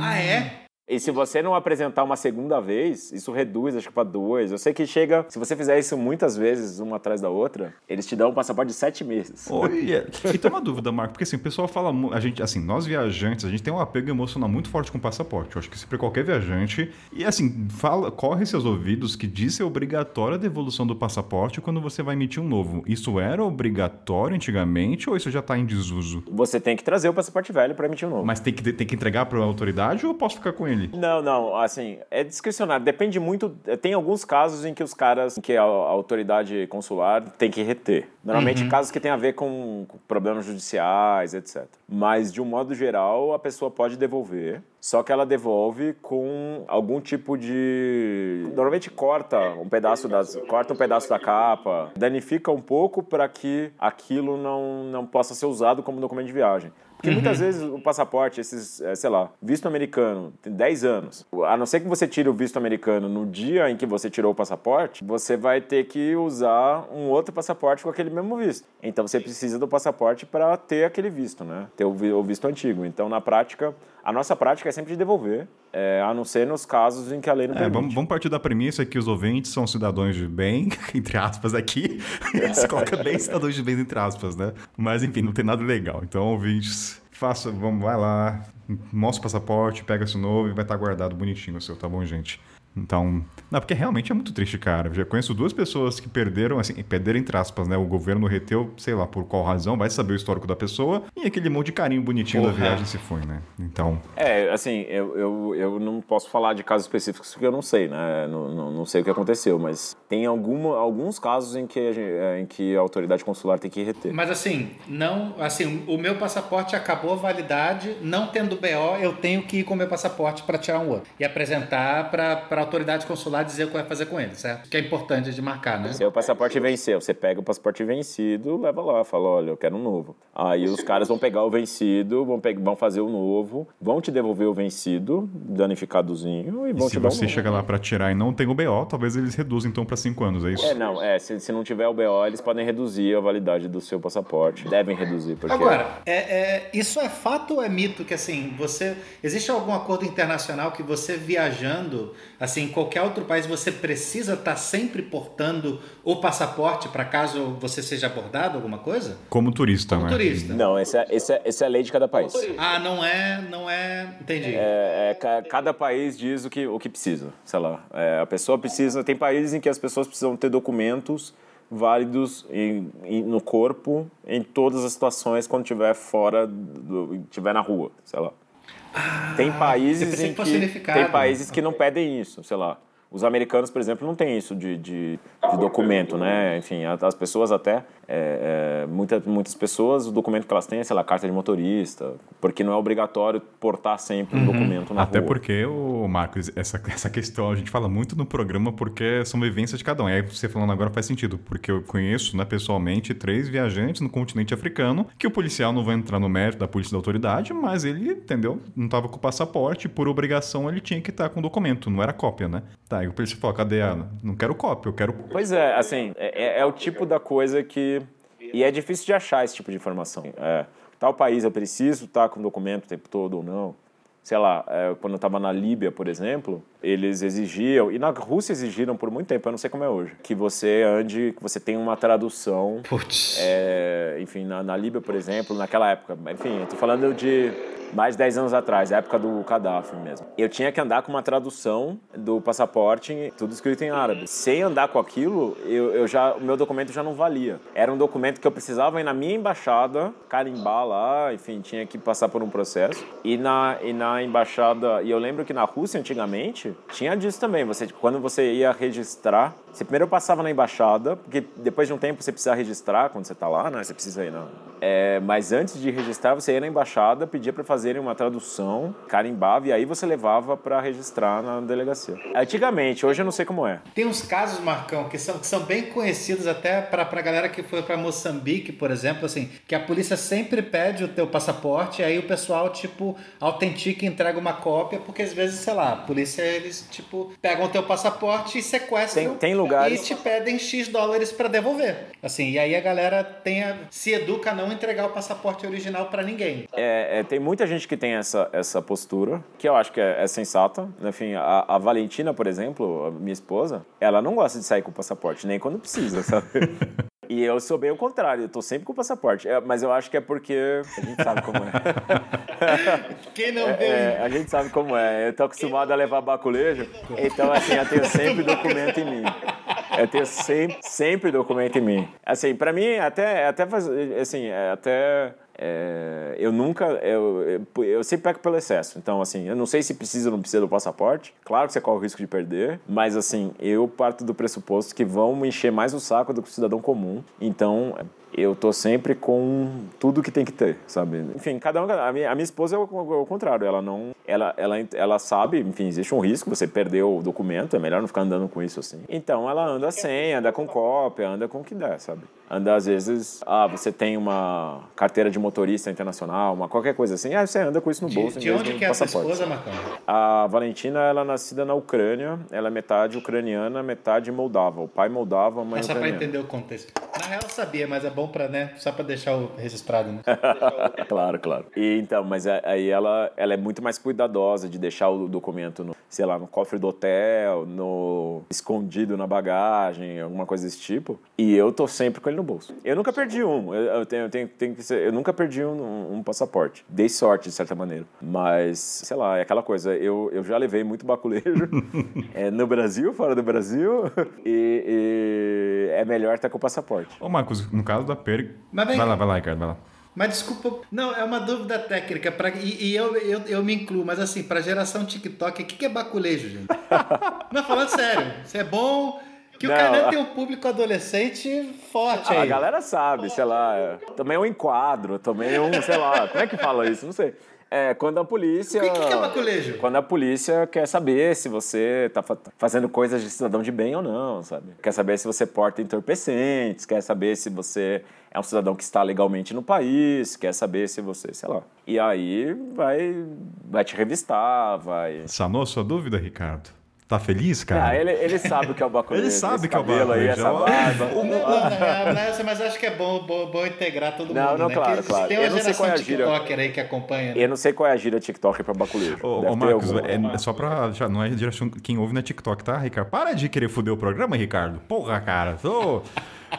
Ah, é? E se você não apresentar uma segunda vez, isso reduz, acho que pra dois. Eu sei que chega, se você fizer isso muitas vezes, uma atrás da outra, eles te dão um passaporte de sete meses. Olha, e tem uma dúvida, Marco, porque assim, o pessoal fala, a gente, assim, nós viajantes, a gente tem um apego emocional muito forte com o passaporte. Eu acho que isso para qualquer viajante. E assim, fala, corre seus ouvidos que diz ser obrigatória a devolução do passaporte quando você vai emitir um novo. Isso era obrigatório antigamente ou isso já tá em desuso? Você tem que trazer o passaporte velho para emitir um novo. Mas tem que, tem que entregar para a autoridade ou eu posso ficar com ele? Não, não, assim, é discricionário. Depende muito. Tem alguns casos em que os caras, em que a, a autoridade consular tem que reter. Normalmente casos que tem a ver com, com problemas judiciais, etc. Mas, de um modo geral, a pessoa pode devolver. Só que ela devolve com algum tipo de. Normalmente corta um pedaço das, corta um pedaço da capa, danifica um pouco para que aquilo não, não possa ser usado como documento de viagem. Porque muitas vezes o passaporte, esses, eh, sei lá, visto americano, tem 10 anos. A não ser que você tire o visto americano no dia em que você tirou o passaporte, você vai ter que usar um outro passaporte com aquele mesmo visto. Então você precisa do passaporte para ter aquele visto, né? Ter o visto antigo. Então, na prática, a nossa prática é sempre de devolver, eh, a não ser nos casos em que a lei não É, permite. vamos, vamos partir da premissa que os ouvintes são cidadãos de bem, entre aspas aqui. Você coloca bem cidadãos de bem, entre aspas, né? Mas enfim, não tem nada legal. Então, ouvintes, faça, vamos, vai lá, mostra o passaporte, pega esse novo e vai estar guardado bonitinho o seu, tá bom, gente? Então, não, porque realmente é muito triste, cara. Eu já conheço duas pessoas que perderam, assim, perderam entre aspas, né? O governo reteu, sei lá por qual razão, vai saber o histórico da pessoa, e aquele monte de carinho bonitinho Porra. da viagem se foi, né? Então, É, assim, eu, eu, eu não posso falar de casos específicos porque eu não sei, né? Não, não, não sei o que aconteceu, mas tem alguma, alguns casos em que, a, é, em que a autoridade consular tem que reter. Mas assim, não, assim, o meu passaporte acabou a validade, não tendo BO, eu tenho que ir com o meu passaporte para tirar um outro e apresentar para a autoridade consular dizer o que vai fazer com ele, certo? Que é importante de marcar, né? Seu passaporte venceu, você pega o passaporte vencido, leva lá, fala, olha, eu quero um novo. Aí os caras vão pegar o vencido, vão, pe- vão fazer o novo, vão te devolver o vencido, danificadozinho, e e vão se te dar um você novo. chega lá pra tirar e não tem o BO, talvez eles reduzam então pra 5 anos, é isso? É, não, é, se, se não tiver o BO, eles podem reduzir a validade do seu passaporte. Devem reduzir, porque... Agora, é, é- isso é fato ou é mito que assim, você existe algum acordo internacional que você viajando, assim, em qualquer outro país você precisa estar sempre portando o passaporte para caso você seja abordado alguma coisa? Como turista, Como né? turista. Não, essa é, essa, é, essa é a lei de cada país. Ah, não é, não é, entendi. É, é, ca- cada país diz o que, o que precisa, sei lá. É, a pessoa precisa... Tem países em que as pessoas precisam ter documentos válidos em, em- no corpo em todas as situações quando estiver fora, do, estiver na rua, sei lá. Tem eu países em que que tem países que não pedem isso, sei lá. Os americanos, por exemplo, não têm isso de, de, de documento, né? Enfim, as pessoas até, é, é, muita, muitas pessoas, o documento que elas têm é, sei lá, carta de motorista, porque não é obrigatório portar sempre um documento na Até rua. porque, o Marcos, essa, essa questão a gente fala muito no programa porque são vivências de cada um. E aí você falando agora faz sentido, porque eu conheço, né, pessoalmente, três viajantes no continente africano que o policial não vai entrar no mérito da polícia da autoridade, mas ele, entendeu, não tava com o passaporte, por obrigação ele tinha que estar com o documento, não era cópia, né? Tá, e o policial falou, cadê a... Não quero cópia, eu quero... Pois é, assim, é, é o tipo da coisa que. E é difícil de achar esse tipo de informação. É, tal país eu preciso estar com documento o tempo todo ou não. Sei lá, é, quando eu estava na Líbia, por exemplo, eles exigiam, e na Rússia exigiram por muito tempo, eu não sei como é hoje, que você ande, que você tenha uma tradução Putz. é, enfim, na, na Líbia, por exemplo, naquela época. Enfim, eu tô falando de mais de 10 anos atrás, a época do Gaddafi mesmo. Eu tinha que andar com uma tradução do passaporte, tudo escrito em árabe. Sem andar com aquilo, eu, eu já, o meu documento já não valia. Era um documento que eu precisava ir na minha embaixada, carimbar lá, enfim, tinha que passar por um processo. E na, e na embaixada, e eu lembro que na Rússia, antigamente, tinha disso também. Você, quando você ia registrar, você primeiro passava na embaixada, porque depois de um tempo você precisa registrar quando você está lá, né? Você precisa ir na... É, mas antes de registrar, você ia na embaixada, pedia para fazerem uma tradução, carimbava, e aí você levava para registrar na delegacia. Antigamente, hoje eu não sei como é. Tem uns casos, Marcão, que são, que são bem conhecidos até para a galera que foi para Moçambique, por exemplo, assim, que a polícia sempre pede o teu passaporte, aí o pessoal, tipo, autentica e entrega uma cópia, porque às vezes, sei lá, a polícia, eles, tipo, pegam o teu passaporte e sequestram. Tem- tem lugares- E te pedem X dólares para devolver. Assim, e aí a galera tem a- se educa a não entregar o passaporte original para ninguém. É, é, tem muita gente que tem essa, essa postura, que eu acho que é, é sensata. Enfim, a, a Valentina, por exemplo, a minha esposa, ela não gosta de sair com o passaporte, nem quando precisa, sabe? E eu sou bem o contrário, eu tô sempre com o passaporte. É, mas eu acho que é porque a gente sabe como é. Quem não vê É, a gente sabe como é. Eu tô acostumado a levar baculejo, então assim, eu tenho sempre documento em mim. Eu tenho sempre, sempre documento em mim. Assim, pra mim, até, até assim, é, até é, eu nunca, eu, eu, eu sempre peco pelo excesso. Então, assim, eu não sei se precisa ou não precisa do passaporte. Claro que você corre o risco de perder, mas assim, eu parto do pressuposto que vão encher mais o saco do que o cidadão comum. Então, eu tô sempre com tudo que tem que ter, sabe? Enfim, cada um, a minha, a minha esposa é o, é o contrário, ela não, ela, ela, ela sabe, enfim, existe um risco, você perdeu o documento, é melhor não ficar andando com isso assim. Então, ela anda sem, anda com cópia, anda com o que der, sabe? Anda às vezes, ah, você tem uma carteira de motorista internacional, uma qualquer coisa assim, ah, você anda com isso no De, bolso de vez onde que é a passaporte. esposa, Marcão? A Valentina, ela é nascida na Ucrânia, ela é metade ucraniana, metade moldava. O pai moldava, a mãe É só pra ucraniana. entender o contexto. Na real eu sabia, mas é bom pra, né? Só pra deixar o registrado, né? claro, claro. E então, mas aí ela, ela é muito mais cuidadosa de deixar o documento no, sei lá, no cofre do hotel, no escondido na bagagem, alguma coisa desse tipo. E eu tô sempre com ele no bolso. Eu nunca perdi um. Eu, eu tenho, eu tenho, tenho que ser, eu nunca perdi um, um, passaporte. Dei sorte, de certa maneira. Mas, sei lá, é aquela coisa. Eu, eu já levei muito baculejo é, no Brasil, fora do Brasil. E, e é melhor estar com o passaporte. Ô, Marcos, no caso da Per... Mas vai lá, vai lá, Ricardo, vai lá. Mas desculpa, não, é uma dúvida técnica, pra, e, e eu, eu, eu me incluo, mas assim, pra geração TikTok, o que, que é baculejo, gente? não, falando sério, isso é bom, que não. o Kainan tem um público adolescente forte aí. A galera sabe, sei lá, também um enquadro, também um, sei lá, como é que fala isso? Não sei. É, quando a polícia. O que, que é baculejo? Quando a polícia quer saber se você tá fazendo coisas de cidadão de bem ou não, sabe? Quer saber se você porta entorpecentes, quer saber se você é um cidadão que está legalmente no país, quer saber se você, sei lá. E aí vai, vai te revistar, vai. Sanou a sua dúvida, Ricardo? Tá feliz, cara? Ah, ele, ele sabe que é o baculejo. ele sabe que é o baculejo. Aí, essa barba. Não, não, não, mas acho que é bom, bom, bom integrar todo não, mundo, Não, né? claro, claro. Tem uma eu não sei qual é. TikToker aí que acompanha. Né? Eu não sei qual é a gíria TikToker pra baculejo. Ô, ô Marcos, é, é, só pra... Já, não é direção quem ouve na TikTok, tá, Ricardo? Para de querer foder o programa, Ricardo. Porra, cara. Tô...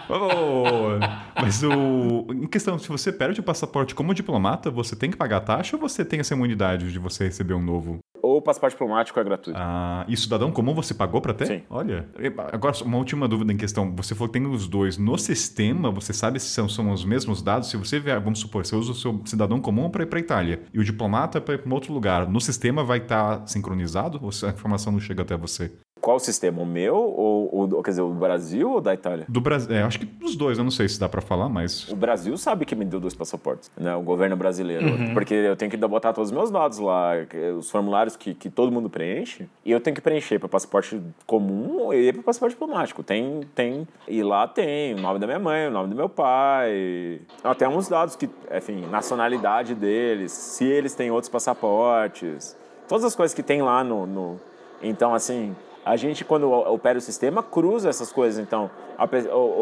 Oh, mas o, em questão, se você perde o passaporte como diplomata, você tem que pagar taxa ou você tem essa imunidade de você receber um novo? Ou o passaporte diplomático é gratuito. Ah, e cidadão comum você pagou para ter? Sim. Olha, agora uma última dúvida em questão. Você falou que tem os dois. No sistema, você sabe se são, são os mesmos dados? Se você vier, vamos supor, você usa o seu cidadão comum para ir para Itália e o diplomata para ir para um outro lugar, no sistema vai estar tá sincronizado ou a informação não chega até você? Qual sistema? O meu ou, ou quer dizer, o Brasil ou da Itália? Do Brasil, é, acho que dos dois, eu não sei se dá para falar, mas o Brasil sabe que me deu dois passaportes, né? O governo brasileiro, uhum. porque eu tenho que botar todos os meus dados lá, os formulários que, que todo mundo preenche, e eu tenho que preencher para passaporte comum e para passaporte diplomático. Tem, tem, e lá tem o nome da minha mãe, o nome do meu pai, até uns dados que, enfim, nacionalidade deles, se eles têm outros passaportes, todas as coisas que tem lá no, no então assim a gente, quando opera o sistema, cruza essas coisas. Então,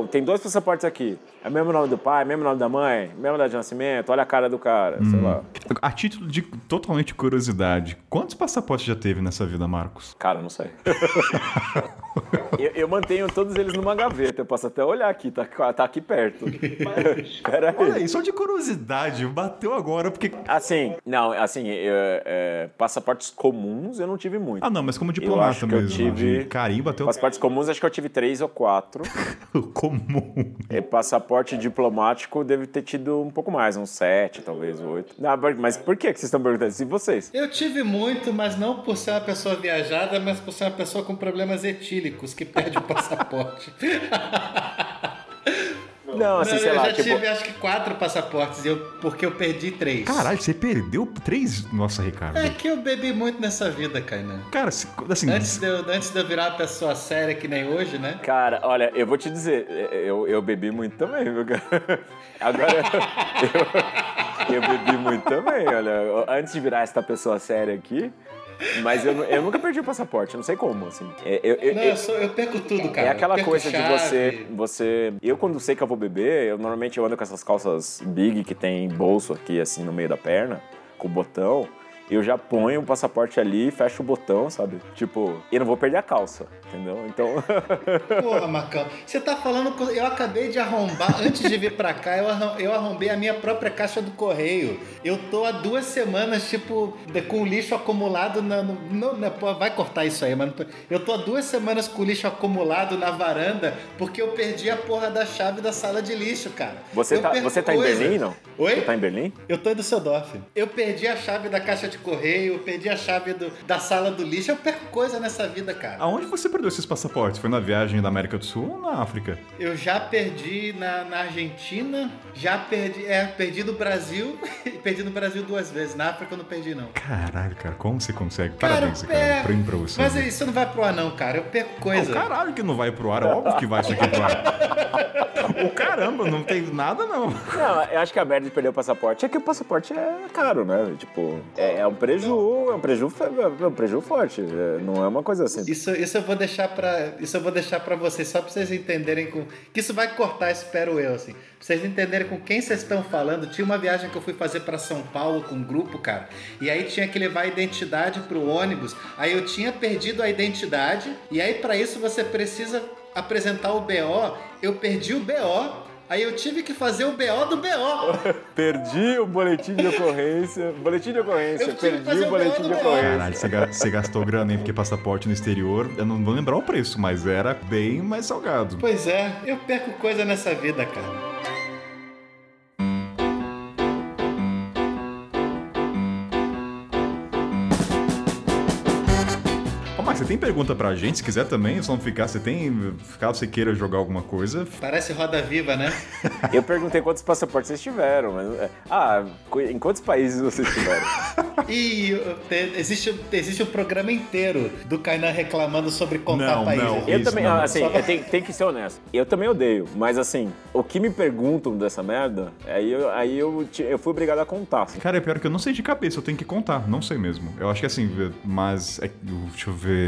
tem dois passaportes aqui. É o mesmo nome do pai, mesmo nome da mãe, mesmo data de nascimento, olha a cara do cara, hum. sei lá. A título de totalmente curiosidade, quantos passaportes já teve nessa vida, Marcos? Cara, não sei. eu, eu, mantenho todos eles numa gaveta. Eu posso até olhar aqui, tá, tá aqui perto. Pera aí. Olha aí, só de curiosidade, bateu agora, porque. Assim, não, assim, eu, é, passaportes comuns eu não tive muito. Ah, não, mas como diplomata mesmo. Eu tive. Carimbo bateu. Passaportes comuns, acho que eu tive três ou quatro. Comum. E passaporte diplomático deve ter tido um pouco mais, uns sete, talvez oito. Não, mas por que vocês estão perguntando? E vocês? Eu tive muito, mas não por ser uma pessoa viajada, mas por ser uma pessoa com problemas etílicos que perde o passaporte. Não, assim, não, sei eu lá. Eu já tipo... tive acho que quatro passaportes, eu, porque eu perdi três. Caralho, você perdeu três? Nossa, Ricardo. É que eu bebi muito nessa vida, Kainan. Cara, assim. Antes de, eu, antes de eu virar uma pessoa séria que nem hoje, né? Cara, olha, eu vou te dizer, eu, eu bebi muito também, viu, cara? Agora. eu, eu bebi muito também, olha. Antes de virar essa pessoa séria aqui. Mas eu, eu nunca perdi o passaporte, não sei como, assim. É, eu, eu, não, eu, sou, eu perco tudo, cara. É aquela coisa chave. de você, você. Eu, quando sei que eu vou beber, eu normalmente eu ando com essas calças big que tem bolso aqui, assim, no meio da perna, com botão eu já ponho o passaporte ali, fecho o botão, sabe? Tipo, e não vou perder a calça, entendeu? Então. Porra, Macão, você tá falando. Eu acabei de arrombar, antes de vir pra cá, eu arrombei a minha própria caixa do correio. Eu tô há duas semanas, tipo, com lixo acumulado na. No, na, pô, vai cortar isso aí, mano. Eu tô há duas semanas com o lixo acumulado na varanda porque eu perdi a porra da chave da sala de lixo, cara. Você, tá, você tá em Berlim, não? Oi? Você tá em Berlim? Eu tô em Düsseldorf. Eu perdi a chave da caixa de de correio, perdi a chave do, da sala do lixo. Eu perco coisa nessa vida, cara. Aonde você perdeu esses passaportes? Foi na viagem da América do Sul ou na África? Eu já perdi na, na Argentina, já perdi, é, perdi no Brasil e perdi no Brasil duas vezes. Na África eu não perdi, não. Caralho, cara, como você consegue? Parabéns, cara. cara. Prêmio pra você. Mas né? isso não vai pro ar, não, cara. Eu perco coisa. Não, caralho que não vai pro ar. É óbvio que vai isso aqui pro ar. o caramba, não tem nada, não. Não, eu acho que a merda de perder o passaporte é que o passaporte é caro, né? Tipo, é, é um preju, é um preju, é um preju forte. é, não é uma coisa assim. Isso, isso eu vou deixar para isso eu vou deixar para vocês só para vocês entenderem com que isso vai cortar, espero eu assim. Pra vocês entenderem com quem vocês estão falando. Tinha uma viagem que eu fui fazer para São Paulo com um grupo, cara. E aí tinha que levar a identidade pro ônibus. Aí eu tinha perdido a identidade e aí para isso você precisa apresentar o BO. Eu perdi o BO. Aí eu tive que fazer o BO do BO. Perdi o boletim de ocorrência. Boletim de ocorrência. Perdi o o boletim BO de ocorrência. Caralho, você, ga- você gastou grana, hein? Porque passaporte no exterior, eu não vou lembrar o preço, mas era bem mais salgado. Pois é, eu perco coisa nessa vida, cara. Max, você tem pergunta pra gente? Se quiser também, só não ficar, você tem. Caso você queira jogar alguma coisa. Parece roda viva, né? Eu perguntei quantos passaportes vocês tiveram. Mas, é, ah, em quantos países vocês tiveram? E te- existe, existe um programa inteiro do Kainan reclamando sobre contar Não, países. não. Eu Isso, também, não. assim, Só tenho, tenho que ser honesto. Eu também odeio, mas assim, o que me perguntam dessa merda, aí eu, aí eu, eu fui obrigado a contar. assim. Cara, é pior que eu não sei de cabeça, eu tenho que contar, não sei mesmo. Eu acho que assim, mas. é- deixa eu ver.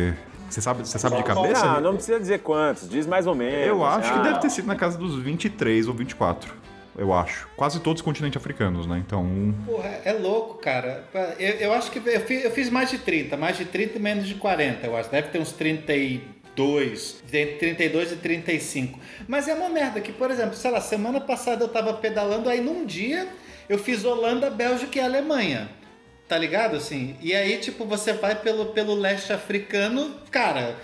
Você sabe, você sabe de cabeça? Ah, não precisa dizer quantos, diz mais ou menos. Eu acho que Ah, deve ter sido na casa dos 23 ou 24. Eu acho. Quase todos continentes africanos, né? Então. um- Porra, é louco, cara. Eu, eu acho que eu fiz, eu fiz mais de 30, mais de 30 e menos de 40, eu acho. Deve ter uns 32, entre 32 e 35. Mas é uma merda que, por exemplo, sei lá, semana passada eu tava pedalando, aí num dia eu fiz Holanda, Bélgica e Alemanha. Tá ligado, assim? E aí, tipo, você vai pelo, pelo leste africano, cara,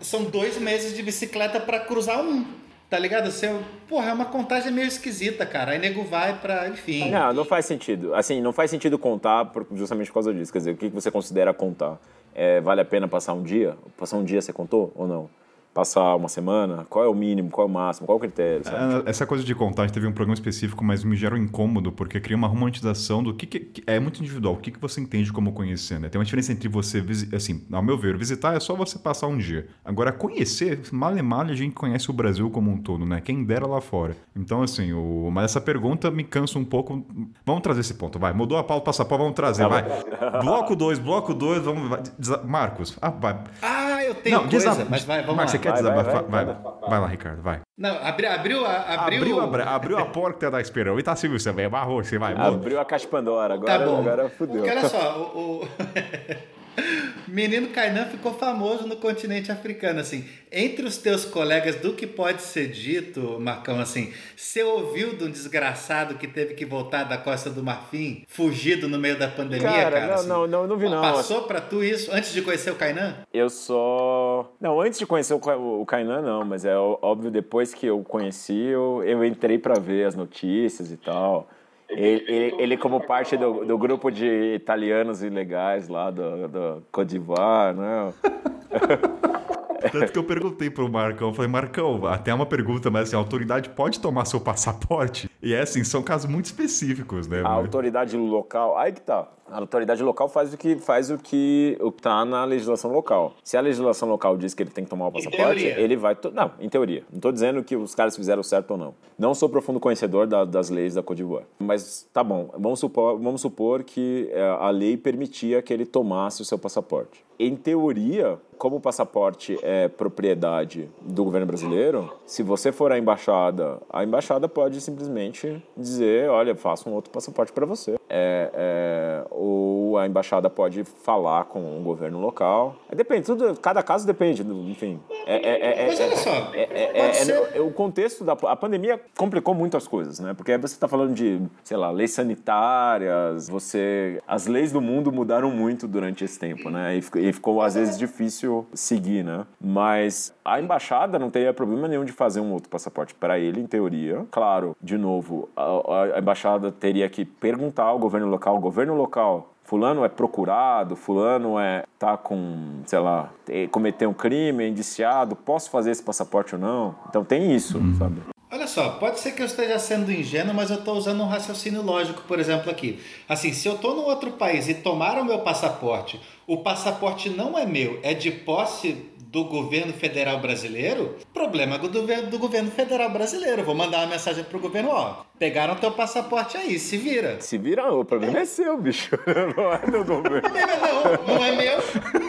são dois meses de bicicleta pra cruzar um. Tá ligado? Assim, eu- porra, é uma contagem meio esquisita, cara. Aí nego vai pra, enfim. Não, não faz sentido. Assim, não faz sentido contar justamente por causa disso. Quer dizer, o que que você considera contar? É, vale a pena passar um dia? Passar um dia você contou ou não? Passar uma semana? Qual é o mínimo? Qual é o máximo? Qual é o critério? sabe? Ah, Essa coisa de contagem teve um programa específico, mas me gera um incômodo, porque cria uma romantização do que, que- é muito individual. O que, que você entende como conhecer, né? Tem uma diferença entre você, assim, ao meu ver, visitar é só você passar um dia. Agora, conhecer, mal e mal a gente conhece o Brasil como um todo, né? Quem dera lá fora. Então, assim, o... mas essa pergunta me cansa um pouco. Vamos trazer esse ponto, vai. Mudou a pauta, passaporte, vamos trazer, vai. Bloco 2, bloco 2, vamos. Marcos, ah, vai. Ah, eu tenho Não, coisa, desaba- mas vai, vamos Marcos, lá. Quer Vai, desabafar? vai, Vai, vai. vai lá, Ricardo, vai. Não, abri, abriu, a- abriu... Abriu, a, bra- abriu a porta da esperão. E tá Silvio, você vai, amarrou, você vai. Abriu a caixa Pandora, agora, Tá bom. agora fudeu. Porque olha só, o... o- Menino Kainan ficou famoso no continente africano, assim. Entre os teus colegas, do que pode ser dito, Marcão, assim, você ouviu de um desgraçado que teve que voltar da Costa do Marfim, fugido no meio da pandemia, cara? Cara, não, assim? não, não, não vi não. Passou pra tu isso antes de conhecer o Kainan? Eu só. Não, antes de conhecer o, Ka- o Kainan, não, mas é óbvio, depois que eu conheci, eu, eu entrei pra ver as notícias e tal. Ele, ele, ele como parte do, do grupo de italianos ilegais lá do, do d'Ivoire, né? Tanto que eu perguntei pro Marcão, eu falei, Marcão, até uma pergunta, mas assim, a autoridade pode tomar seu passaporte? E é assim, são casos muito específicos, né? A autoridade local, aí que tá. A autoridade local faz o que faz o que o que tá na legislação local. Se a legislação local diz que ele tem que tomar o passaporte, ele vai. to- Não, em teoria. Não tô dizendo que os caras fizeram certo ou não. Não sou profundo conhecedor da- das leis da Côte d'Ivoire. Mas tá bom. Vamos supor, vamos supor que é, a lei permitia que ele tomasse o seu passaporte. Em teoria, como o passaporte é propriedade do governo brasileiro, se você for à embaixada, a embaixada pode simplesmente dizer, olha, faça um outro passaporte para você. É, é, ou a embaixada pode falar com o governo local. É, Depende, tudo, cada caso depende, enfim. É, é- é- Mas olha só, ser- o contexto da a pandemia complicou muito as coisas, né? Porque você está falando de, sei lá, leis sanitárias, você as leis do mundo mudaram muito durante esse tempo, né? E e ficou às vezes difícil seguir, né? Mas a embaixada não teria problema nenhum de fazer um outro passaporte para ele, em teoria. Claro, de novo, a, a embaixada teria que perguntar ao governo local, o governo local Fulano é procurado, fulano é tá com, sei lá, te- cometeu um crime, é indiciado, posso fazer esse passaporte ou não? Então tem isso, sabe? Olha só, pode ser que eu esteja sendo ingênuo, mas eu estou usando um raciocínio lógico, por exemplo, aqui. Assim, se eu estou num outro país e tomaram meu passaporte, o passaporte não é meu, é de posse do governo federal brasileiro, problema do, do, governo federal brasileiro. Vou mandar uma mensagem pro governo, ó, pegaram teu passaporte aí, se vira. Se vira, o problema é seu, bicho. Não é do governo. Não, não é meu,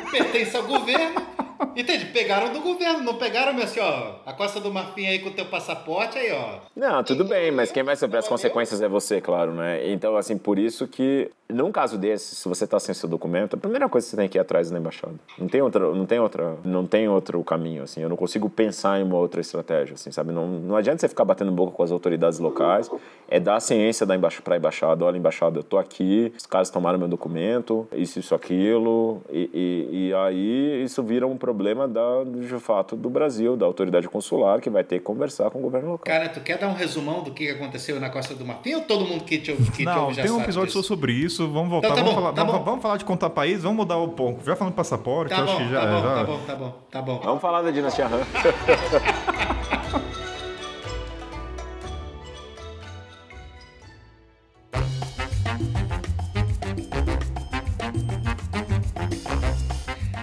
pertence ao governo. Entende? Pegaram do governo, não pegaram meu assim, ó, a Costa do Marfim aí com o teu passaporte aí, ó. Não, tudo bem, mas quem vai sofrer as consequências é você, claro, né? Então, assim, por isso que, num caso desse, se você tá sem seu documento, a primeira coisa que você tem que ir atrás da embaixada. Não tem outra, não tem outra, não tem outro caminho, assim. Eu não consigo pensar em uma outra estratégia, assim, sabe? Não, não adianta você ficar batendo boca com as autoridades locais, é dar a ciência da embaixada pra embaixada, olha, embaixada, eu tô aqui, os caras tomaram meu documento, isso, isso, aquilo, e, e, e aí isso vira um problema da, de fato do Brasil, da autoridade consular, que vai ter que conversar com o governo local. Cara, tu quer dar um resumão do que aconteceu na Costa do Marfim ou todo mundo que te, ouve- que te Não, ouve já tem um episódio disso? só sobre isso. Vamos voltar. Então tá vamos, bom, falar, tá vamos, bom. vamos falar de contar país, vamos mudar o ponto. Já falando de passaporte, Tá eu acho bom, que já. tá bom, já- tá bom, tá bom, tá bom. Vamos falar da dinastia Han.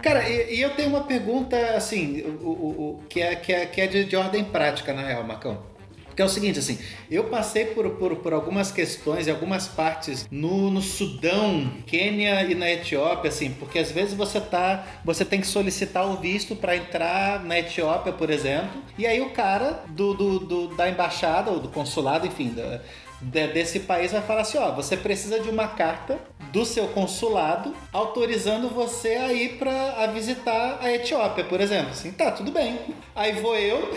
Cara, e, e eu tenho uma pergunta, assim, o, o- o- que é, que é, que é de, de ordem prática, na real, Marcão. Que é o seguinte, assim, eu passei por, por, por algumas questões e algumas partes no, no Sudão, Quênia e na Etiópia, assim, porque às vezes você tá. Você tem que solicitar o visto para entrar na Etiópia, por exemplo, e aí o cara do, do, do- da embaixada ou do consulado, enfim, da- de- desse país vai falar assim, ó, você precisa de uma carta do seu consulado autorizando você a ir para visitar a Etiópia, por exemplo. Assim, tá, tudo bem. Aí vou eu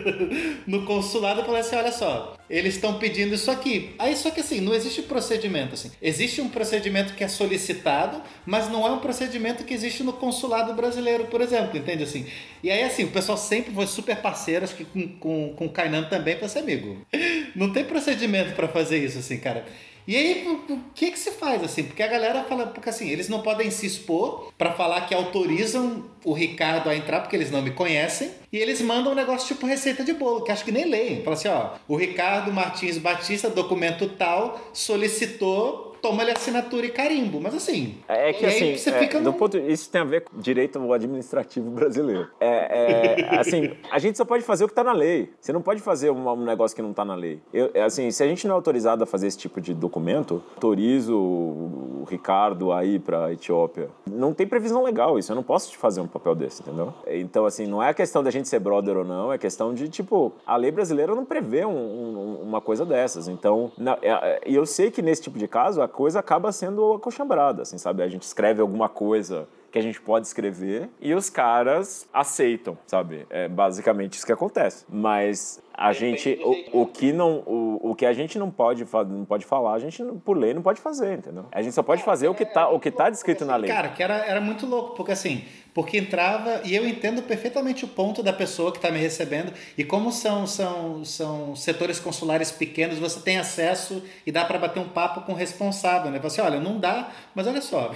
no consulado e falo assim, olha só, eles estão pedindo isso aqui. Aí só que assim, não existe procedimento assim. Existe um procedimento que é solicitado, mas não é um procedimento que existe no consulado brasileiro, por exemplo, entende assim? E aí assim, o pessoal sempre foi super parceiro, acho que com, com, com o Kainan também, pra ser amigo. Não tem procedimento pra fazer isso assim, cara. E aí, o que que se faz assim? Porque a galera fala, porque assim, eles não podem se expor pra falar que autorizam o Ricardo a entrar porque eles não me conhecem, e eles mandam um negócio tipo receita de bolo, que acho que nem leem. Fala assim, ó, o Ricardo Martins Batista, documento tal, solicitou, toma-lhe assinatura e carimbo. Mas assim, É que e aí assim, você é, fica num- ponto, isso tem a ver com direito administrativo brasileiro. É, é, assim, a gente só pode fazer o que está na lei. Você não pode fazer um, um negócio que não está na lei. Eu, é, assim, se a gente não é autorizado a fazer esse tipo de documento, autorizo o, Ricardo a ir para Etiópia. Não tem previsão legal isso. Eu não posso te fazer um papel desse, entendeu? Então, assim, não é a questão da gente ser brother ou não. É questão de tipo, a lei brasileira não prevê um- um- uma coisa dessas. Então, na- é- é- e eu sei que nesse tipo de caso a coisa acaba sendo acochambrada, assim, sabe? A gente escreve alguma coisa que a gente pode escrever e os caras aceitam, sabe? É basicamente isso que acontece. Mas a gente, o, o que não, o, o que a gente não pode, não pode falar, a gente não- por lei não pode fazer, entendeu? A gente só pode fazer o que tá, o que tá descrito na lei. Cara, que era, era muito louco, porque assim, porque entrava, e eu entendo perfeitamente o ponto da pessoa que está me recebendo, e como são, são, são setores consulares pequenos, você tem acesso e dá para bater um papo com o responsável, né? Você, olha, não dá, mas olha só,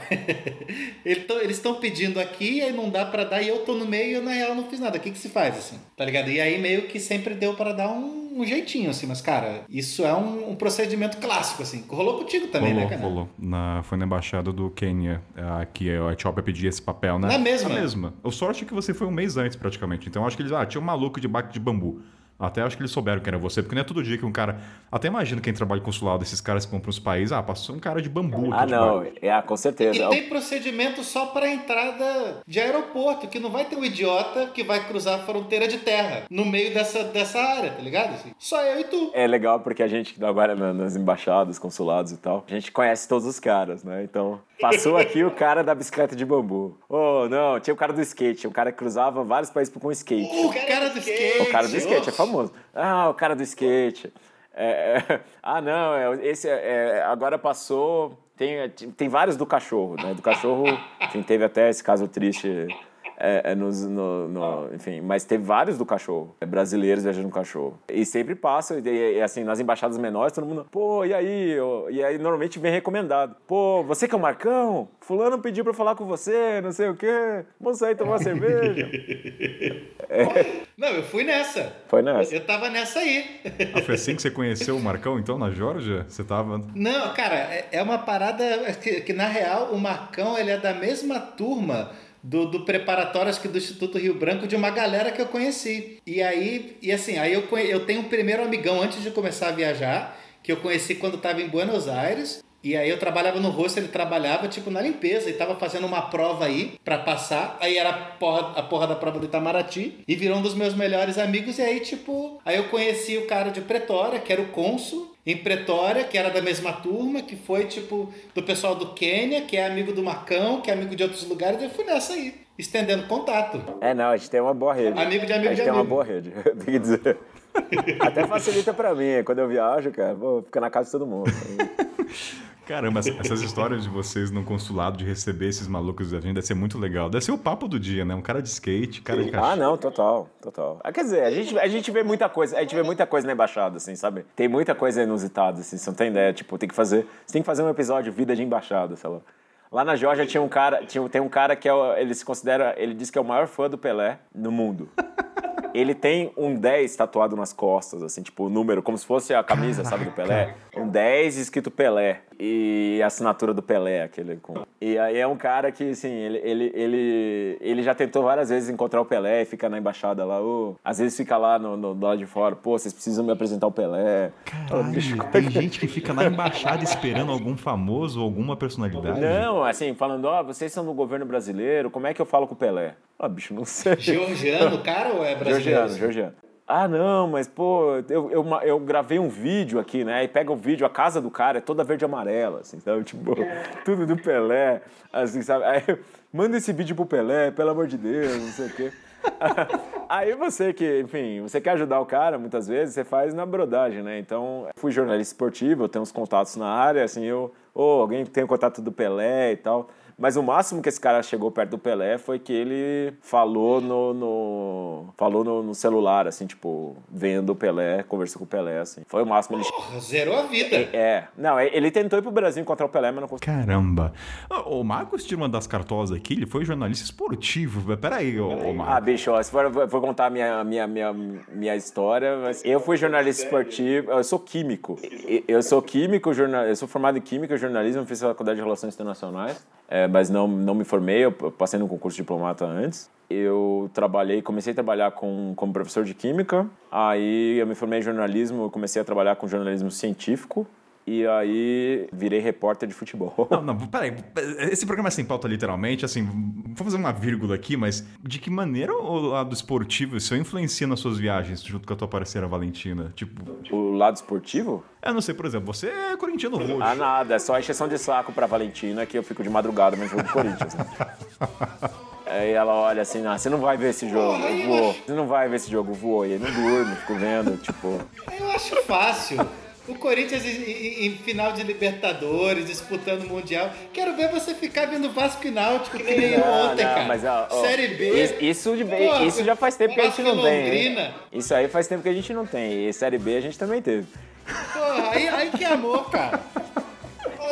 eles estão pedindo aqui, aí não dá para dar, e eu tô no meio e eu, na real não fiz nada. O que que se faz, assim? Tá ligado? E aí meio que sempre deu para dar um, um jeitinho, assim, mas cara, isso é um, um procedimento clássico, assim. Rolou contigo também, rolou, né, cara? rolou. Na, foi na embaixada do Quênia ah, que a Etiópia pedia esse papel, né? Na mesma? Na mesma. O sorte é que você foi um mês antes, praticamente. Então acho que eles. Ah, tinha um maluco de baque de bambu. Até acho que eles souberam que era você, porque não é todo dia que um cara. Até imagina quem trabalha em consulado, esses caras que vão para os países. Ah, passou um cara de bambu. Ah, aqui não, é, com certeza. E tem procedimento só para entrada de aeroporto, que não vai ter um idiota que vai cruzar a fronteira de terra no meio dessa, dessa área, tá ligado? Assim, só eu e tu. É legal porque a gente agora na- nas embaixadas, consulados e tal, a gente conhece todos os caras, né? Então, passou aqui o cara da bicicleta de bambu. Oh, não, tinha o cara do skate, o cara que cruzava vários países com skate. O cara do skate. O cara do skate é famoso. Ah, o cara do skate. É, é, ah, não, é, esse é, é, agora passou. Tem, tem vários do cachorro, né? Do cachorro, enfim, teve até esse caso triste. É, é, nos- no, no- enfim, mas teve vários do cachorro, é, brasileiros viajando com cachorro. E sempre passa, e, e, assim, nas embaixadas menores, todo mundo, pô, e aí? E aí normalmente vem recomendado. Pô, você que é o Marcão? Fulano pediu pra falar com você, não sei o quê. Vamos sair tomar uma cerveja. Não, eu fui nessa. Foi nessa. Eu tava nessa aí. Ah, foi assim que você conheceu o Marcão, então, na Georgia? Você tava. Não, cara, é- é uma parada que, que, na real o Marcão ele é da mesma turma do, do preparatório, acho que do Instituto Rio Branco, de uma galera que eu conheci. E aí, e assim, aí eu, eu tenho um primeiro amigão antes de começar a viajar, que eu conheci quando estava em Buenos Aires. E aí eu trabalhava no rosto, ele trabalhava tipo na limpeza e tava fazendo uma prova aí para passar. Aí era a porra, a porra da prova do Itamaraty e virou um dos meus melhores amigos. E aí, tipo, aí eu conheci o cara de Pretória, que era o cônsul em Pretória, que era da mesma turma, que foi tipo do pessoal do Quênia, que é amigo do Macão, que é amigo de outros lugares. E eu fui nessa aí, estendendo contato. É, não, a gente tem uma boa rede. Amigo de amigo a gente de tem amigo. uma boa rede, tem que dizer. Até facilita pra mim, quando eu viajo, cara, vou ficar na casa de todo mundo. Caramba, essas histórias de vocês no consulado de receber esses malucos da gente deve ser muito legal. Deve ser o papo do dia, né? Um cara de skate, cara de Ah, cachorro. não, total, total. Ah, quer dizer, a gente, a gente vê muita coisa, a gente vê muita coisa na embaixada, assim, sabe? Tem muita coisa inusitada, assim, você não tem ideia, tipo, tem que fazer, você tem que fazer um episódio vida de embaixada, sei lá. Lá na Georgia tinha um cara, tinha, tem um cara que é, o- ele se considera, ele diz que é o maior fã do Pelé no mundo. Ele tem um 10 tatuado nas costas, assim, tipo, o número, como se fosse a camisa, sabe, do Pelé. Um 10 escrito Pelé. E a assinatura do Pelé, aquele com. E aí é um cara que, assim, ele, ele, ele, ele já tentou várias vezes encontrar o Pelé e fica na embaixada lá. ô, às vezes fica lá no, no, do lado de fora, pô, vocês precisam me apresentar o Pelé. Caralho, tem gente que fica na embaixada esperando algum famoso ou alguma personalidade. Não, assim, falando, ó, vocês são do governo brasileiro, como é que eu falo com o Pelé? Ah, bicho, não sei. Georgiano, cara, ou é brasileiro? Georgiano, Georgiano. Ah, não, mas, pô, eu, eu, eu gravei um vídeo aqui, né? Aí pega o vídeo, a casa do cara é toda verde e amarela, assim, sabe? Tipo, tudo do Pelé, assim, sabe? Aí, manda esse vídeo pro Pelé, pelo amor de Deus, não sei o quê. Aí você que, enfim, você quer ajudar o cara, muitas vezes, você faz na brodagem, né? Então, fui jornalista esportivo, eu tenho uns contatos na área, assim, eu, ou alguém tem o contato do Pelé e tal. Mas o máximo que esse cara chegou perto do Pelé foi que ele falou no, no falou no, no celular, assim, tipo, vendo o Pelé, conversou com o Pelé, assim. Foi o máximo. Ele... Porra, zerou a vida. É, não, ele tentou ir pro Brasil encontrar o Pelé, mas não conseguiu. Caramba. O Marcos tira uma das cartolas aqui, ele foi jornalista esportivo. Peraí, ô, ô Ah, Marcos. bicho, ó, se for, vou contar a minha, minha, minha, minha história, mas eu fui jornalista esportivo, eu sou químico. Eu sou químico, jornal, eu sou formado em química e jornalismo, fiz faculdade de Relações Internacionais, é, mas não, não me formei, eu passei no concurso de diplomata antes. Eu trabalhei, comecei a trabalhar com, como professor de química, aí eu me formei em jornalismo, comecei a trabalhar com jornalismo científico, e aí virei repórter de futebol. Não, não, peraí. Esse programa é sem pauta, literalmente. Assim, vou fazer uma vírgula aqui, mas de que maneira o lado esportivo isso influencia nas suas viagens junto com a tua parceira Valentina? Tipo, O lado esportivo? eu não sei, por exemplo, você é corintiano roxo. Ah, nada, é só a encheção de saco pra Valentina que eu fico de madrugada no jogo do Corinthians. Né? Aí ela olha assim, ah, você não vai ver esse jogo, eu vou. Você não vai ver esse jogo, eu vou. E aí não durmo, fico vendo, tipo. Eu acho fácil. O Corinthians em, em- final de Libertadores, disputando o Mundial. Quero ver você ficar vendo Vasco e Náutico que nem Não, ontem, não, cara. mas, ó, ó, Série B. Isso, de- Pô, isso já faz tempo que a gente não tem. Isso aí faz tempo que a gente não tem. E Série B a gente também teve. Porra, aí, aí que amor, cara.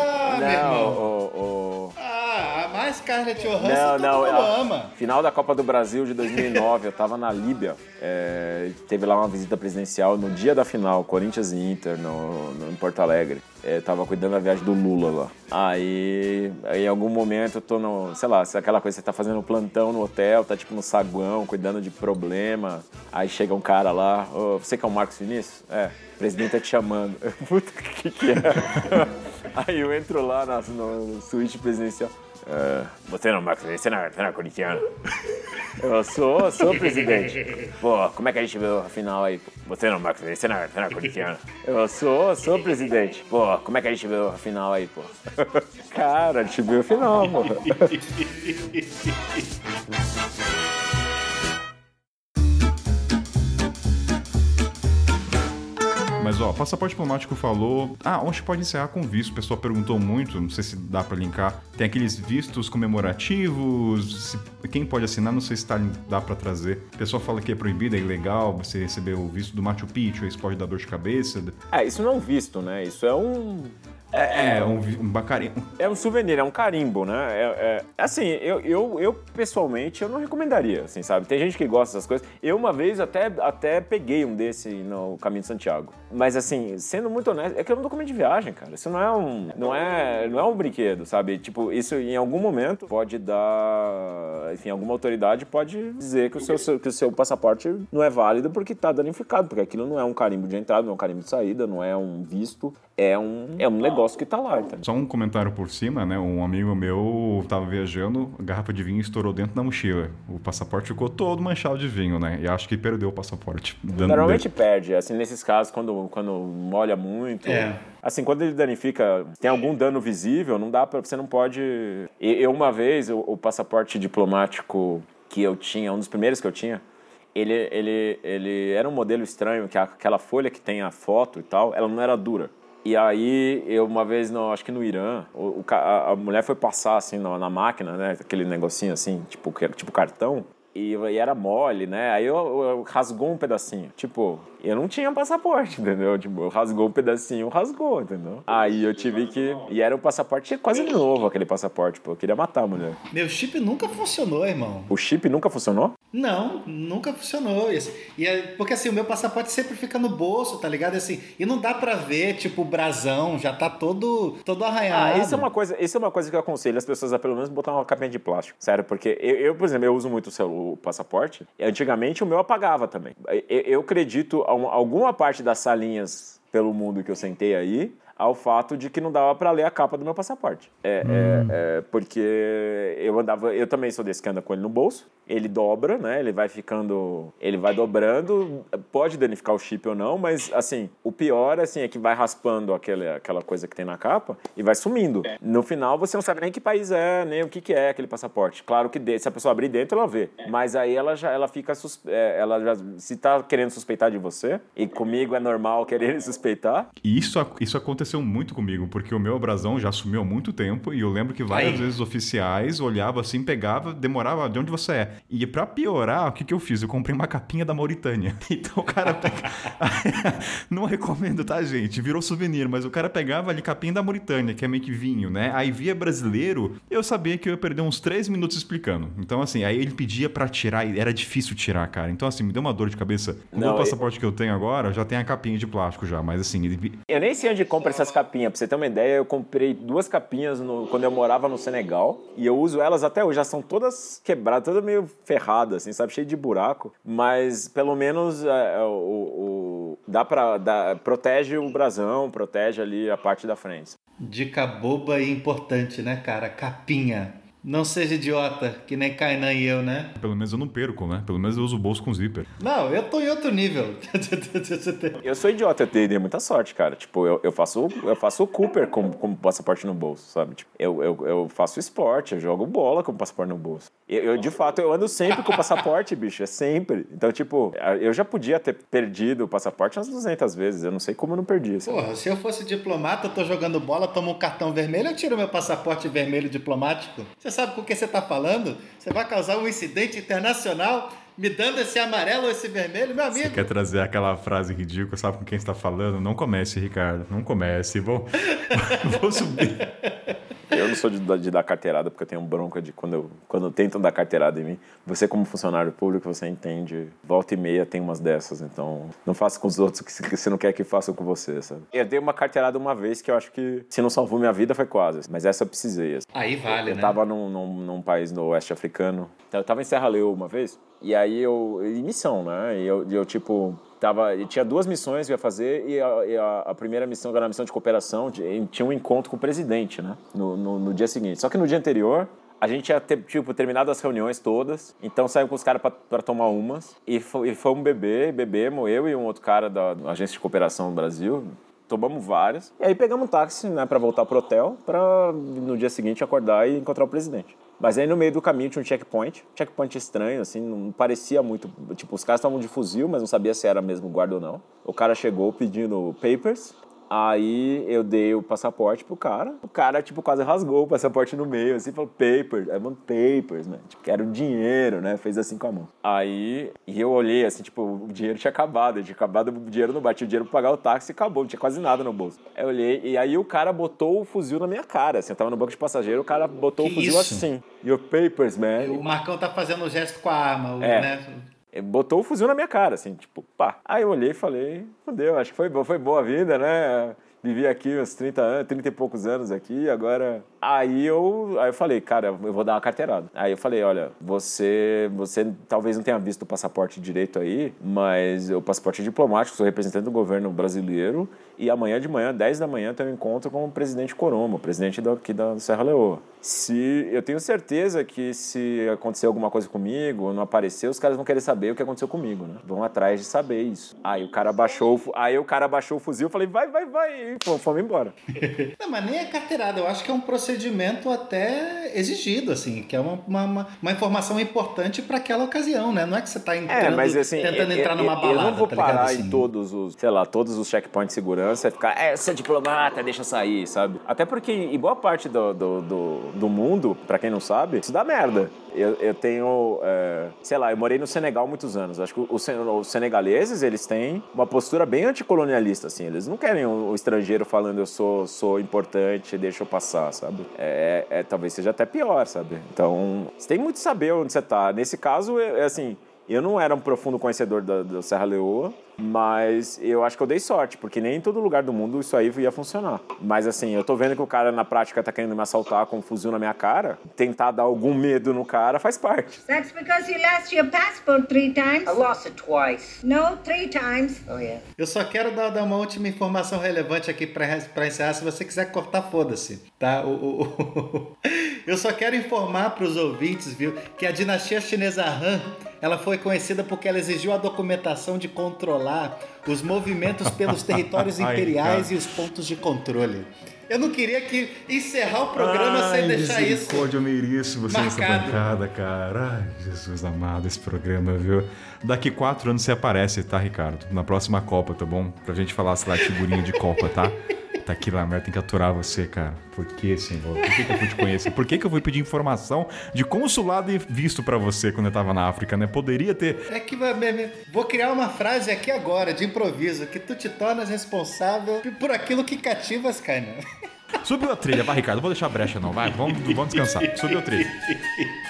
Ah, meu não, irmão. o, o- Ah, a mais Scarlett Johansson Não, todo não, mundo ó, ama. Final da Copa do Brasil de 2009, eu tava na Líbia. é, teve lá uma visita presidencial no dia da final, Corinthians e Inter, no, no- em Porto Alegre. É, tava cuidando da viagem do Lula lá. Aí, aí, em algum momento, eu tô no. Sei lá, se é aquela coisa você tá fazendo plantão no hotel, tá tipo no saguão, cuidando de problema. Aí chega um cara lá, "Ô, você que é o Marcos Vinícius? É, o presidente tá te chamando. Puta, que que é? Aí eu entro lá na, no suíte presidencial. É, você não, Marcos, você não, você não é corintiano? Eu sou, sou presidente. Pô, como é que a gente viu a final aí? Você não, Marcos, você não, você não é corintiano? Eu sou, sou presidente. Pô, como é que a gente viu a final aí, pô? Cara, a gente viu a final, pô. Mas ó, passaporte diplomático falou. Ah, onde pode encerrar com visto? O pessoal perguntou muito, não sei se dá pra linkar. Tem aqueles vistos comemorativos. se- quem pode assinar, não sei se tá, dá pra trazer. O pessoal fala que é proibido, é ilegal você receber o visto do Machu Picchu, isso pode dar dor de cabeça. É, isso não é um visto, né? Isso é um. É, é um, um bacarinho. É um souvenir, é um carimbo, né? É, é, assim, eu, eu, eu pessoalmente eu não recomendaria, assim, sabe? Tem gente que gosta dessas coisas. Eu uma vez até, até peguei um desse no Caminho de Santiago. Mas assim, sendo muito honesto, é que é um documento de viagem, cara. Isso não é um, não é, não é um brinquedo, sabe? Tipo, isso em algum momento pode dar, enfim, alguma autoridade pode dizer que o seu, que o seu passaporte não é válido porque tá danificado, porque aquilo não é um carimbo de entrada, não é um carimbo de saída, não é um visto, é um, é um negócio que tá lá? Só um comentário por cima, né? Um amigo meu tava viajando, a garrafa de vinho estourou dentro da mochila. O passaporte ficou todo manchado de vinho, né? E acho que perdeu o passaporte. Normalmente perde, assim, nesses casos, quando, quando molha muito. É. Assim, quando ele danifica, tem algum dano visível, não dá para Você não pode. E- Eu, uma vez, o, o passaporte diplomático que eu tinha, um dos primeiros que eu tinha, ele, ele, ele era um modelo estranho, que aquela folha que tem a foto e tal, ela não era dura. E aí, eu uma vez, no, acho que no Irã, o, a, a mulher foi passar assim na, na máquina, né? Aquele negocinho assim, tipo, tipo cartão. E, e era mole, né? Aí eu, eu- rasgou um pedacinho. Tipo, eu não tinha passaporte, entendeu? Tipo, rasgou um pedacinho, rasgou, entendeu? Aí eu tive que. E era um passaporte quase novo, aquele passaporte, pô. Eu queria matar a mulher. Meu chip nunca funcionou, irmão. O chip nunca funcionou? Não, nunca funcionou isso. E é, porque assim, o meu passaporte sempre fica no bolso, tá ligado? Assim, e não dá pra ver, tipo, o brasão já tá todo, todo arranhado. Ah, isso é uma coisa, isso é uma coisa que eu aconselho as pessoas a pelo menos botar uma capinha de plástico. Sério, porque eu, eu, por exemplo, eu uso muito o, seu, o passaporte. Antigamente o meu apagava também. Eu, eu acredito a um- alguma parte das salinhas pelo mundo que eu sentei aí ao fato de que não dava pra ler a capa do meu passaporte. É, é- é porque eu andava, eu também sou desse que anda com ele no bolso. Ele dobra, né? Ele vai ficando, ele vai dobrando. Pode danificar o chip ou não, mas assim, o pior assim é que vai raspando aquele, aquela coisa que tem na capa e vai sumindo. No final você não sabe nem que país é, nem o que, que é aquele passaporte. Claro que de- se a pessoa abrir dentro ela vê, mas aí ela já ela fica é, ela já se tá querendo suspeitar de você e comigo é normal querer suspeitar. E isso, isso aconteceu muito comigo, porque o meu brasão já sumiu há muito tempo e eu lembro que várias Aí. vezes oficiais olhavam assim, pegava, demorava, de onde você é? E pra piorar, o que, que eu fiz? Eu comprei uma capinha da Mauritânia. Então o cara pega... Não recomendo, tá, gente? Virou souvenir, mas o cara pegava ali capinha da Mauritânia, que é meio que vinho, né? Aí via brasileiro, eu sabia que eu ia perder uns três minutos explicando. Então, assim, aí ele pedia pra tirar e era difícil tirar, cara. Então, assim, me deu uma dor de cabeça. O Não, passaporte que eu tenho agora já tem a capinha de plástico já, mas assim, ele... Eu nem sei onde compra essas capinhas. Pra você ter uma ideia, eu comprei duas capinhas no- quando eu morava no Senegal. E eu uso elas até hoje. Já são todas quebradas, todas meio ferradas, assim, sabe? Cheio de buraco. Mas pelo menos é, o, o- dá pra. Dá, protege o brasão, protege ali a parte da frente. Dica boba e importante, né, cara? Capinha. Não seja idiota, que nem Kainan e eu, né? Pelo menos eu não perco, né? Pelo menos eu uso o bolso com zíper. Não, eu tô em outro nível. Eu sou idiota, eu dei, muita sorte, cara. Tipo, eu, eu faço eu faço o Cooper com, com passaporte no bolso, sabe? Tipo, eu, eu, eu faço esporte, eu jogo bola com passaporte no bolso. Eu, eu, de fato, eu ando sempre com passaporte, bicho, é sempre. Então, tipo, eu já podia ter perdido o passaporte umas 200 vezes. Eu não sei como eu não perdi. assim. Porra, se eu fosse diplomata, eu tô jogando bola, tomo um cartão vermelho, eu tiro meu passaporte vermelho diplomático. Você sabe com o que você tá falando? Você vai causar um incidente internacional me dando esse amarelo ou esse vermelho, meu Você amigo. quer trazer aquela frase ridícula, sabe com quem está falando? Não comece, Ricardo. Não comece. Vou, vou subir. Eu não sou de, de dar carteirada porque eu tenho bronca de quando, eu, quando tentam dar carteirada em mim. Você, como funcionário público, você entende. Volta e meia tem umas dessas, então não faça com os outros o que você- não quer que façam com você, sabe? Eu dei uma carteirada uma vez que eu acho que, se não salvou minha vida, foi quase. Mas essa eu precisei. assim. Aí vale, eu né? tava num, num, num país no oeste africano. Eu tava em Serra Leoa uma vez. E aí eu. Em missão, né? E eu, e eu tipo. Tava, tinha duas missões que ia fazer, e a, e a- a primeira missão, era a missão de cooperação, de- tinha um encontro com o presidente, né? No, no, no dia seguinte. Só que no dia anterior, a gente tinha, tipo, terminado as reuniões todas, então saímos com os caras pra tomar umas, e, e fomos beber, bebemos, eu e um outro cara da agência de cooperação do Brasil, tomamos várias, e aí pegamos um táxi, né, pra voltar pro hotel, pra no dia seguinte acordar e encontrar o presidente. Mas aí no meio do caminho tinha um checkpoint, checkpoint estranho, assim, não parecia muito. Tipo, os caras estavam de fuzil, mas não sabia se era mesmo guarda ou não. O cara chegou pedindo papers, Aí eu dei o passaporte pro cara. O cara, tipo, quase rasgou o passaporte no meio, assim, falou, papers, I want papers, né? Tipo, quero dinheiro, né? Fez assim com a mão. Aí, e eu olhei, assim, tipo, o dinheiro tinha acabado, tinha acabado o dinheiro no bar, tinha o dinheiro pra pagar o táxi e acabou, não tinha quase nada no bolso. Aí eu olhei, e aí o cara botou o fuzil na minha cara, assim, eu tava no banco de passageiro, o cara botou Que o fuzil isso? assim. Your papers, man. O Marcão tá fazendo o gesto com a arma, É. né? Botou o fuzil na minha cara, assim, tipo, pá. Aí eu olhei e falei, fodeu, acho que foi, foi boa a vida, né? Vivi aqui uns 30 anos, 30 e poucos anos aqui, agora. Aí eu, aí eu falei, cara, eu vou dar uma carteirada. Aí eu falei, olha, você, você talvez não tenha visto o passaporte direito aí, mas o passaporte é diplomático, sou representante do governo brasileiro e amanhã de manhã, 10 da manhã, tem um encontro com o presidente Coroma, o presidente daqui da Serra Leoa. Se eu tenho certeza que se acontecer alguma coisa comigo, ou não aparecer, os caras vão querer saber o que aconteceu comigo, né? Vão atrás de saber isso. Aí o cara baixou, aí o cara baixou o fuzil, eu falei, vai, vai, vai, e fomos, embora. Não, mas nem é carteirada. Eu acho que é um procedimento até exigido, assim, que é uma, uma, uma- informação importante para aquela ocasião, né? Não é que você tá entrando, É, mas assim, tentando eu, entrar numa eu, balada, eu não vou tá ligado? parar Assim, em todos os, sei lá, todos os checkpoints de segurança e ficar, é, sou diplomata, deixa sair, sabe? Até porque em boa parte do, do, do, do mundo, pra quem não sabe, isso dá merda. Eu, eu tenho, é, sei lá, eu morei no Senegal muitos anos. Acho que os, os senegaleses, eles têm uma postura bem anticolonialista, assim. Eles não querem o, o estrangeiro falando eu sou, sou importante, deixa eu passar, sabe? É, é, talvez seja até pior, sabe? Então, você tem muito que saber onde você tá. Nesse caso, é, é assim, eu não era um profundo conhecedor da, da Serra Leoa, mas eu acho que eu dei sorte, porque nem em todo lugar do mundo isso aí ia funcionar. Mas assim, eu tô vendo que o cara na prática tá querendo me assaltar com um fuzil na minha cara, tentar dar algum medo no cara faz parte. That's because you lost your passport three times. I lost it twice. No, three times. Oh, yeah. Eu só quero dar, dar uma última informação relevante aqui para encerrar. Se você quiser cortar, foda-se. Tá? O, o- o- Eu só quero informar para os ouvintes, viu, que a dinastia chinesa Han ela foi conhecida porque ela exigiu a documentação de controlar os movimentos pelos territórios Ai, imperiais cara. e os pontos de controle. Eu não queria que encerrar o programa sem deixar isso. Meiriço, você nessa marcado. bancada, cara. Ai, Jesus amado, esse programa, viu? Daqui quatro anos você aparece, tá, Ricardo? Na próxima Copa, tá bom? Pra gente falar, sei lá, de figurinha de Copa, tá? Tá aqui lá, merda, tem que aturar você, cara. Por que, senhor? Por que, que eu fui te conhecer? Por que, que eu fui pedir informação de consulado e visto pra você quando eu tava na África, né? Poderia ter. É que vou criar uma frase aqui agora, de improviso, que tu te tornas responsável por aquilo que cativas, Kainan. Subiu a trilha, vai, Ricardo. Não vou deixar brecha, não. Vai, vamos, vamos descansar. Subiu a trilha.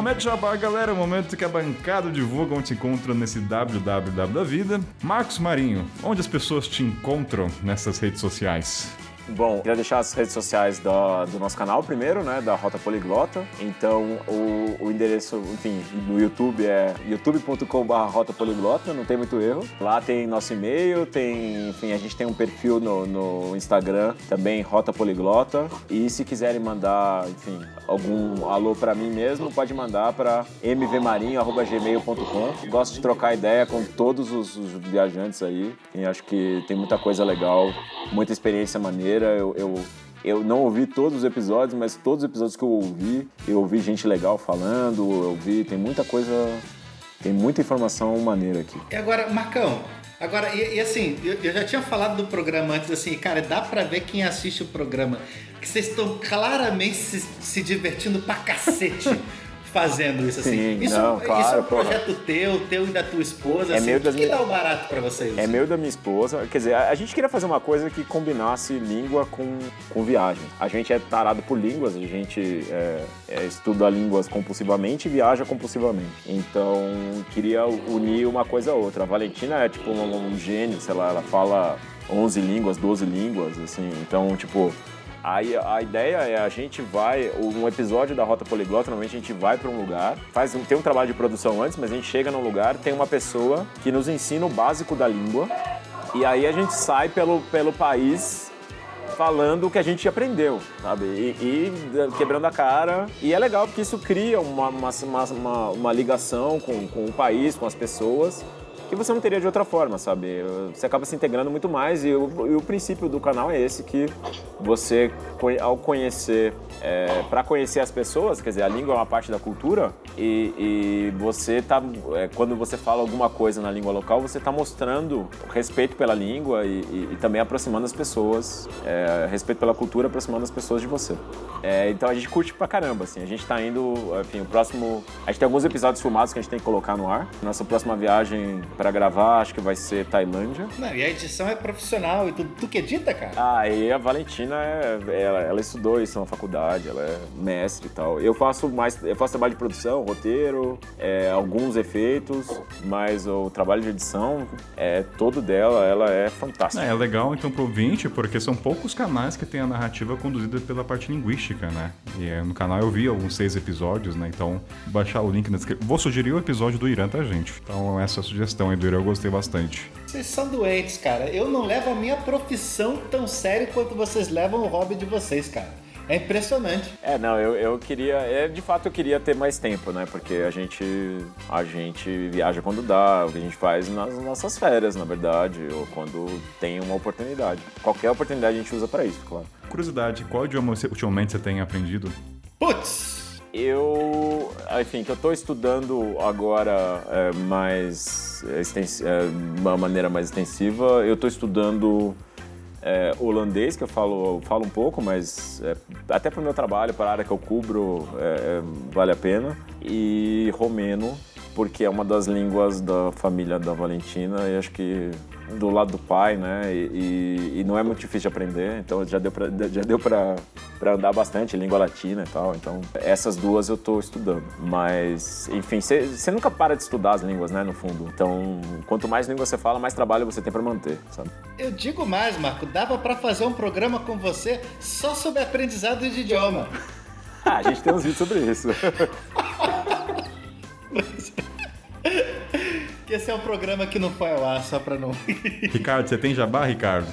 Momento Jabá, galera. Momento que a bancada divulga onde se encontra nesse www da vida. Marcos Marinho, onde as pessoas te encontram nessas redes sociais? Bom, queria deixar as redes sociais do, nosso canal primeiro, né, da Rota Poliglota. Então, o, o endereço, enfim, no YouTube é youtube.com.br Rota Poliglota, não tem muito erro. Lá tem nosso e-mail, tem, enfim, a gente tem um perfil no, no Instagram também, Rota Poliglota. E se quiserem mandar, enfim, algum alô pra mim mesmo, pode mandar para mvmarinho.gmail.com. Gosto de trocar ideia com todos os, os viajantes aí. E acho que tem muita coisa legal, muita experiência maneira. Eu, eu, eu não ouvi todos os episódios, mas todos os episódios que eu ouvi, eu ouvi gente legal falando, eu ouvi, tem muita coisa, tem muita informação maneira aqui. E agora, Marcão, agora, e, e assim, eu, eu já tinha falado do programa antes, assim, cara, dá pra ver quem assiste o programa, que vocês estão claramente se, se divertindo pra cacete. Fazendo isso assim. Sim, isso, não, claro, isso é um porra. projeto teu, teu e da tua esposa. É assim, meio o que minhas- dá o barato pra vocês? É meu e da minha esposa. Quer dizer, a, a gente queria fazer uma coisa que combinasse língua com, com viagem. A gente é tarado por línguas, a gente é, é, estuda línguas compulsivamente e viaja compulsivamente. Então, queria unir uma coisa a outra. A Valentina é tipo um, um gênio, sei lá, ela fala 11 línguas, 12 línguas, assim. Então, tipo, Aí a ideia é a gente vai, um episódio da Rota Poliglota, normalmente a gente vai para um lugar, faz um- tem um trabalho de produção antes, mas a gente chega num lugar, tem uma pessoa que nos ensina o básico da língua, e aí a gente sai pelo, pelo país falando o que a gente aprendeu, sabe? E, e, eh, quebrando a cara. E é legal porque isso cria uma, uma, uma, uma- ligação com, com o país, com as pessoas, que você não teria de outra forma, sabe? Você acaba se integrando muito mais e o, e o princípio do canal é esse, que você, ao conhecer, é, para conhecer as pessoas, quer dizer, a língua é uma parte da cultura e, e você tá, é, quando você fala alguma coisa na língua local, você está mostrando respeito pela língua e, e, e também aproximando as pessoas, é, respeito pela cultura, aproximando as pessoas de você. É, então a gente curte pra caramba, assim, a gente está indo, enfim, o próximo, a gente tem alguns episódios filmados que a gente tem que colocar no ar. Nossa próxima viagem para gravar, acho que vai ser Tailândia. Não, e a edição é profissional e tudo. Tu que edita, cara? Ah, e a Valentina, é, ela, ela estudou isso na faculdade, ela é mestre e tal. Eu faço mais, eu faço trabalho de produção, roteiro, é, alguns efeitos, mas o trabalho de edição é todo dela, ela é fantástica. É, é legal então pro ouvinte, porque são poucos canais que tem a narrativa conduzida pela parte linguística, né? E é, no canal eu vi alguns seis episódios, né? Então, baixar o link na descrição. Vou sugerir o episódio do Irã, tá, gente? Então, essa é a sugestão aí do Irã eu gostei bastante. Vocês são doentes, cara. Eu não levo a minha profissão tão sério quanto vocês levam o hobby de vocês, cara. É impressionante. É, não, eu, eu queria. É, de fato, eu queria ter mais tempo, né? Porque a gente, a gente viaja quando dá, o que a gente faz nas nossas férias, na verdade, ou quando tem uma oportunidade. Qualquer oportunidade a gente usa para isso, claro. Curiosidade, qual idioma você, ultimamente você tem aprendido? Putz! Eu, enfim, que eu estou estudando agora é, mais, é, de uma maneira mais extensiva, eu estou estudando é, holandês, que eu falo, falo um pouco, mas é, até para o meu trabalho, para a área que eu cubro, é, é, vale a pena. E romeno, porque é uma das línguas da família da Valentina e acho que do lado do pai, né? E, e, e não é muito difícil de aprender, então já deu para já deu para andar bastante língua latina e tal. Então essas duas eu estou estudando, mas enfim, você nunca para de estudar as línguas, né? No fundo. Então quanto mais língua você fala, mais trabalho você tem para manter, sabe? Eu digo mais, Marco, dava para fazer um programa com você só sobre aprendizado de idioma. ah, a gente tem uns vídeos sobre isso. que esse é um programa que não foi ao ar, só pra não. Ricardo, você tem jabá, Ricardo?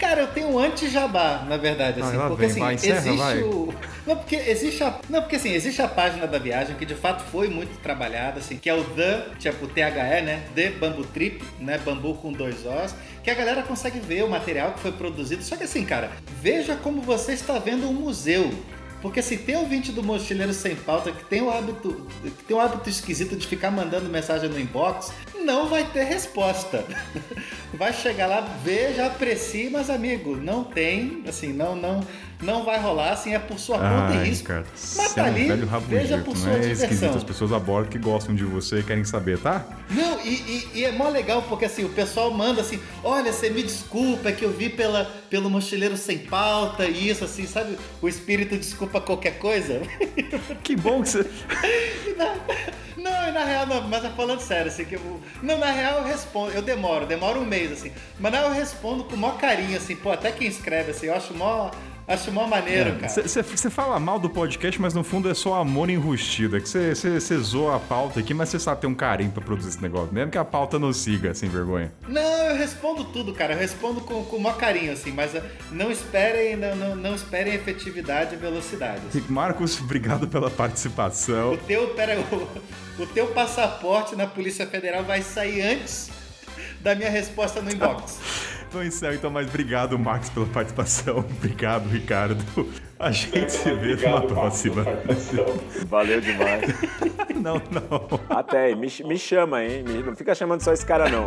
Cara, eu tenho um anti-jabá, na verdade, assim, porque vem, assim, vai, encerra, existe vai. o. Não, porque existe a. Não, porque assim, existe a página da viagem que de fato foi muito trabalhada, assim, que é o The, tipo THE, né? The Bambu Trip, né? Bambu com dois Os, que a galera consegue ver o material que foi produzido. Só que assim, cara, veja como você está vendo um museu. Porque se tem ouvinte do Mochileiro Sem Pauta que tem o hábito, que tem o hábito esquisito de ficar mandando mensagem no inbox, não vai ter resposta. Vai chegar lá, veja, aprecie, mas amigo, não tem, assim, não, não, não vai rolar, assim, é por sua conta e risco. Cara, Mas tá é um ali, veja por não sua é esquisito. diversão. As pessoas a bordo que gostam de você e querem saber, tá? Não, e, e- e é mó legal porque assim, o pessoal manda assim, olha, você me desculpa, é que eu vi pela, pelo mochileiro sem pauta e isso, assim, sabe? O espírito desculpa qualquer coisa. Que bom que você. Não, e na real, não, mas é falando sério, assim, que eu, não, na real eu respondo, eu demoro, demoro um mês, assim, mas na real eu respondo com mó carinho, assim, pô, até quem escreve, assim, eu acho mó, acho mó maneiro, cara. Você fala mal do podcast, mas no fundo é só amor enrustido. É que você zoa a pauta aqui, mas você sabe ter um carinho pra produzir esse negócio. Mesmo que a pauta não siga, sem vergonha. Não, eu respondo tudo, cara. Eu respondo com, com maior carinho, assim, mas eh, não esperem, não, não, não esperem efetividade e velocidade. assim. Marcos, obrigado pela participação. O teu, pera, o, o teu passaporte na Polícia Federal vai sair antes da minha resposta no inbox. Então encerro, então, mas obrigado, Marcos, pela participação. Obrigado, Ricardo. A gente se vê numa próxima. Valeu demais. Não, não. Até, me, me chama, hein? Me- não fica chamando só esse cara, não.